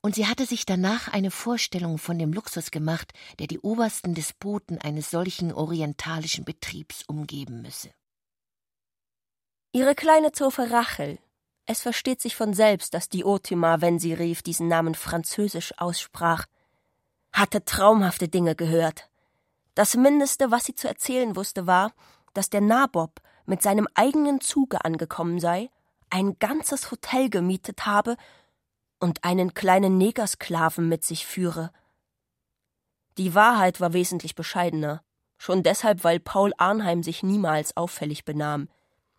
Und sie hatte sich danach eine Vorstellung von dem Luxus gemacht, der die obersten Despoten eines solchen orientalischen Betriebs umgeben müsse. Ihre kleine Zofe Rachel. Es versteht sich von selbst, dass Diotima, wenn sie rief, diesen Namen französisch aussprach, hatte traumhafte Dinge gehört. Das Mindeste, was sie zu erzählen wusste, war, dass der Nabob mit seinem eigenen Zuge angekommen sei, ein ganzes Hotel gemietet habe und einen kleinen Negersklaven mit sich führe. Die Wahrheit war wesentlich bescheidener, schon deshalb, weil Paul Arnheim sich niemals auffällig benahm.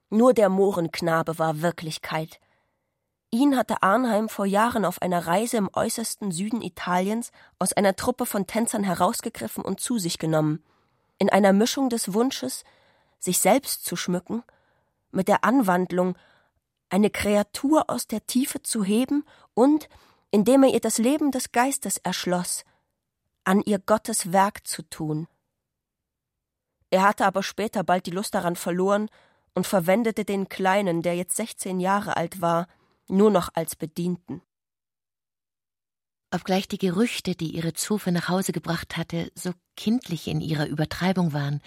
Nur der Mohrenknabe war Wirklichkeit. Ihn hatte Arnheim vor Jahren auf einer Reise im äußersten Süden Italiens aus einer Truppe von Tänzern herausgegriffen und zu sich genommen, in einer Mischung des Wunsches, sich selbst zu schmücken, mit der Anwandlung, eine Kreatur aus der Tiefe zu heben und, indem er ihr das Leben des Geistes erschloss, an ihr Gottes Werk zu tun. Er hatte aber später bald die Lust daran verloren und verwendete den Kleinen, der jetzt sechzehn Jahre alt war, nur noch als Bedienten. Obgleich die Gerüchte, die ihre Zofe nach Hause gebracht hatte, so kindlich in ihrer Übertreibung waren,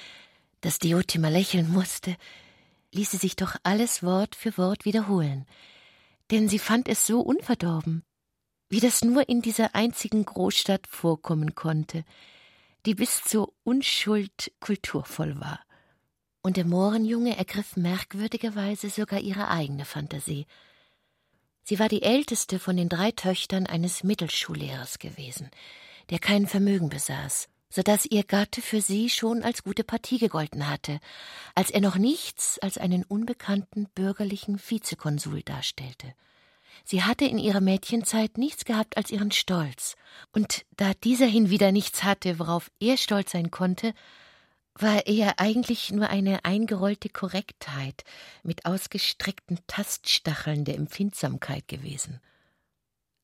dass Diotima lächeln musste, ließ sie sich doch alles Wort für Wort wiederholen, denn sie fand es so unverdorben, wie das nur in dieser einzigen Großstadt vorkommen konnte, die bis zur Unschuld kulturvoll war. Und der Mohrenjunge ergriff merkwürdigerweise sogar ihre eigene Fantasie, Sie war die älteste von den drei Töchtern eines Mittelschullehrers gewesen, der kein Vermögen besaß, so dass ihr Gatte für sie schon als gute Partie gegolten hatte, als er noch nichts als einen unbekannten bürgerlichen Vizekonsul darstellte. Sie hatte in ihrer Mädchenzeit nichts gehabt als ihren Stolz, und da dieser hinwieder nichts hatte, worauf er stolz sein konnte, war er eigentlich nur eine eingerollte Korrektheit mit ausgestreckten Taststacheln der Empfindsamkeit gewesen.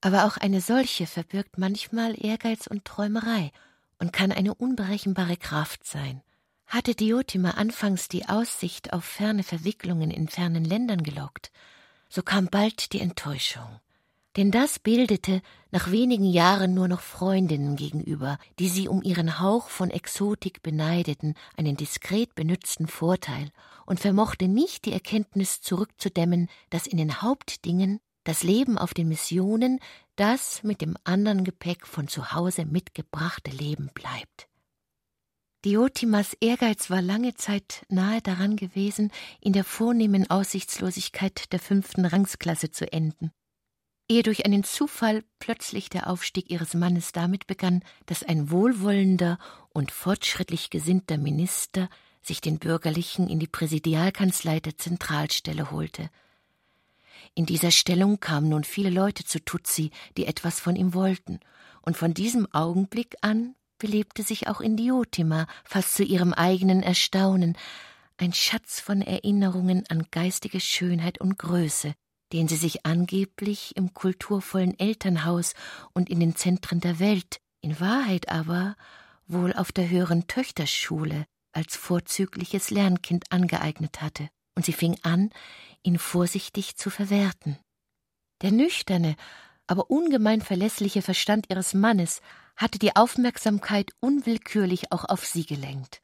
Aber auch eine solche verbirgt manchmal Ehrgeiz und Träumerei und kann eine unberechenbare Kraft sein. Hatte Diotima anfangs die Aussicht auf ferne Verwicklungen in fernen Ländern gelockt, so kam bald die Enttäuschung denn das bildete nach wenigen Jahren nur noch Freundinnen gegenüber, die sie um ihren Hauch von Exotik beneideten, einen diskret benützten Vorteil, und vermochte nicht die Erkenntnis zurückzudämmen, dass in den Hauptdingen das Leben auf den Missionen das mit dem anderen Gepäck von zu Hause mitgebrachte Leben bleibt. Diotimas Ehrgeiz war lange Zeit nahe daran gewesen, in der vornehmen Aussichtslosigkeit der fünften Rangsklasse zu enden ehe durch einen Zufall plötzlich der Aufstieg ihres Mannes damit begann, dass ein wohlwollender und fortschrittlich gesinnter Minister sich den Bürgerlichen in die Präsidialkanzlei der Zentralstelle holte. In dieser Stellung kamen nun viele Leute zu Tutsi, die etwas von ihm wollten, und von diesem Augenblick an belebte sich auch in Diotima, fast zu ihrem eigenen Erstaunen, ein Schatz von Erinnerungen an geistige Schönheit und Größe, den sie sich angeblich im kulturvollen Elternhaus und in den Zentren der Welt, in Wahrheit aber wohl auf der höheren Töchterschule als vorzügliches Lernkind angeeignet hatte, und sie fing an, ihn vorsichtig zu verwerten. Der nüchterne, aber ungemein verlässliche Verstand ihres Mannes hatte die Aufmerksamkeit unwillkürlich auch auf sie gelenkt,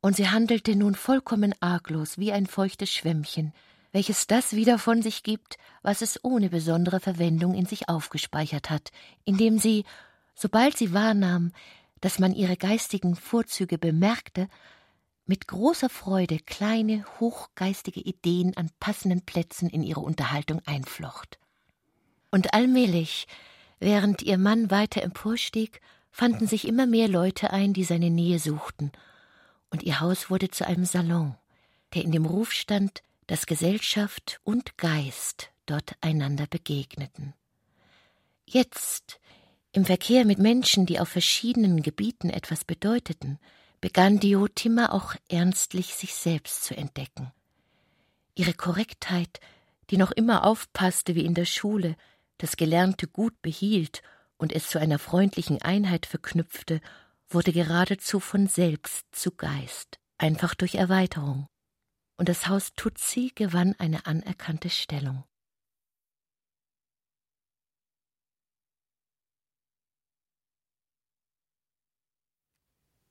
und sie handelte nun vollkommen arglos wie ein feuchtes Schwämmchen, welches das wieder von sich gibt, was es ohne besondere Verwendung in sich aufgespeichert hat, indem sie, sobald sie wahrnahm, dass man ihre geistigen Vorzüge bemerkte, mit großer Freude kleine, hochgeistige Ideen an passenden Plätzen in ihre Unterhaltung einflocht. Und allmählich, während ihr Mann weiter emporstieg, fanden sich immer mehr Leute ein, die seine Nähe suchten, und ihr Haus wurde zu einem Salon, der in dem Ruf stand, dass Gesellschaft und Geist dort einander begegneten. Jetzt, im Verkehr mit Menschen, die auf verschiedenen Gebieten etwas bedeuteten, begann Diotima auch ernstlich sich selbst zu entdecken. Ihre Korrektheit, die noch immer aufpasste wie in der Schule, das Gelernte gut behielt und es zu einer freundlichen Einheit verknüpfte, wurde geradezu von selbst zu Geist, einfach durch Erweiterung. Und das Haus Tutsi gewann eine anerkannte Stellung.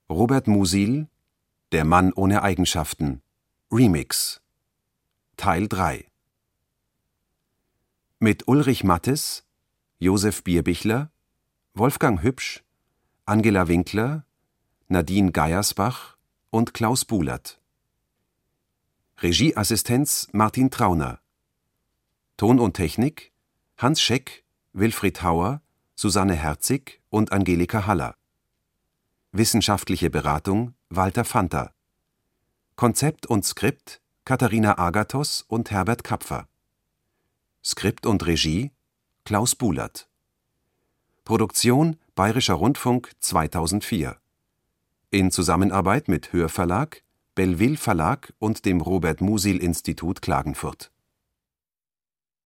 Robert Musil Der Mann ohne Eigenschaften Remix Teil 3 Mit Ulrich Mattes, Josef Bierbichler, Wolfgang Hübsch, Angela Winkler, Nadine Geiersbach und Klaus Buhlert. Regieassistenz Martin Trauner. Ton und Technik Hans Scheck, Wilfried Hauer, Susanne Herzig und Angelika Haller. Wissenschaftliche Beratung Walter Fanta. Konzept und Skript Katharina Agathos und Herbert Kapfer. Skript und Regie Klaus Buhlert. Produktion Bayerischer Rundfunk 2004. In Zusammenarbeit mit Hörverlag, Belleville Verlag und dem Robert Musil Institut Klagenfurt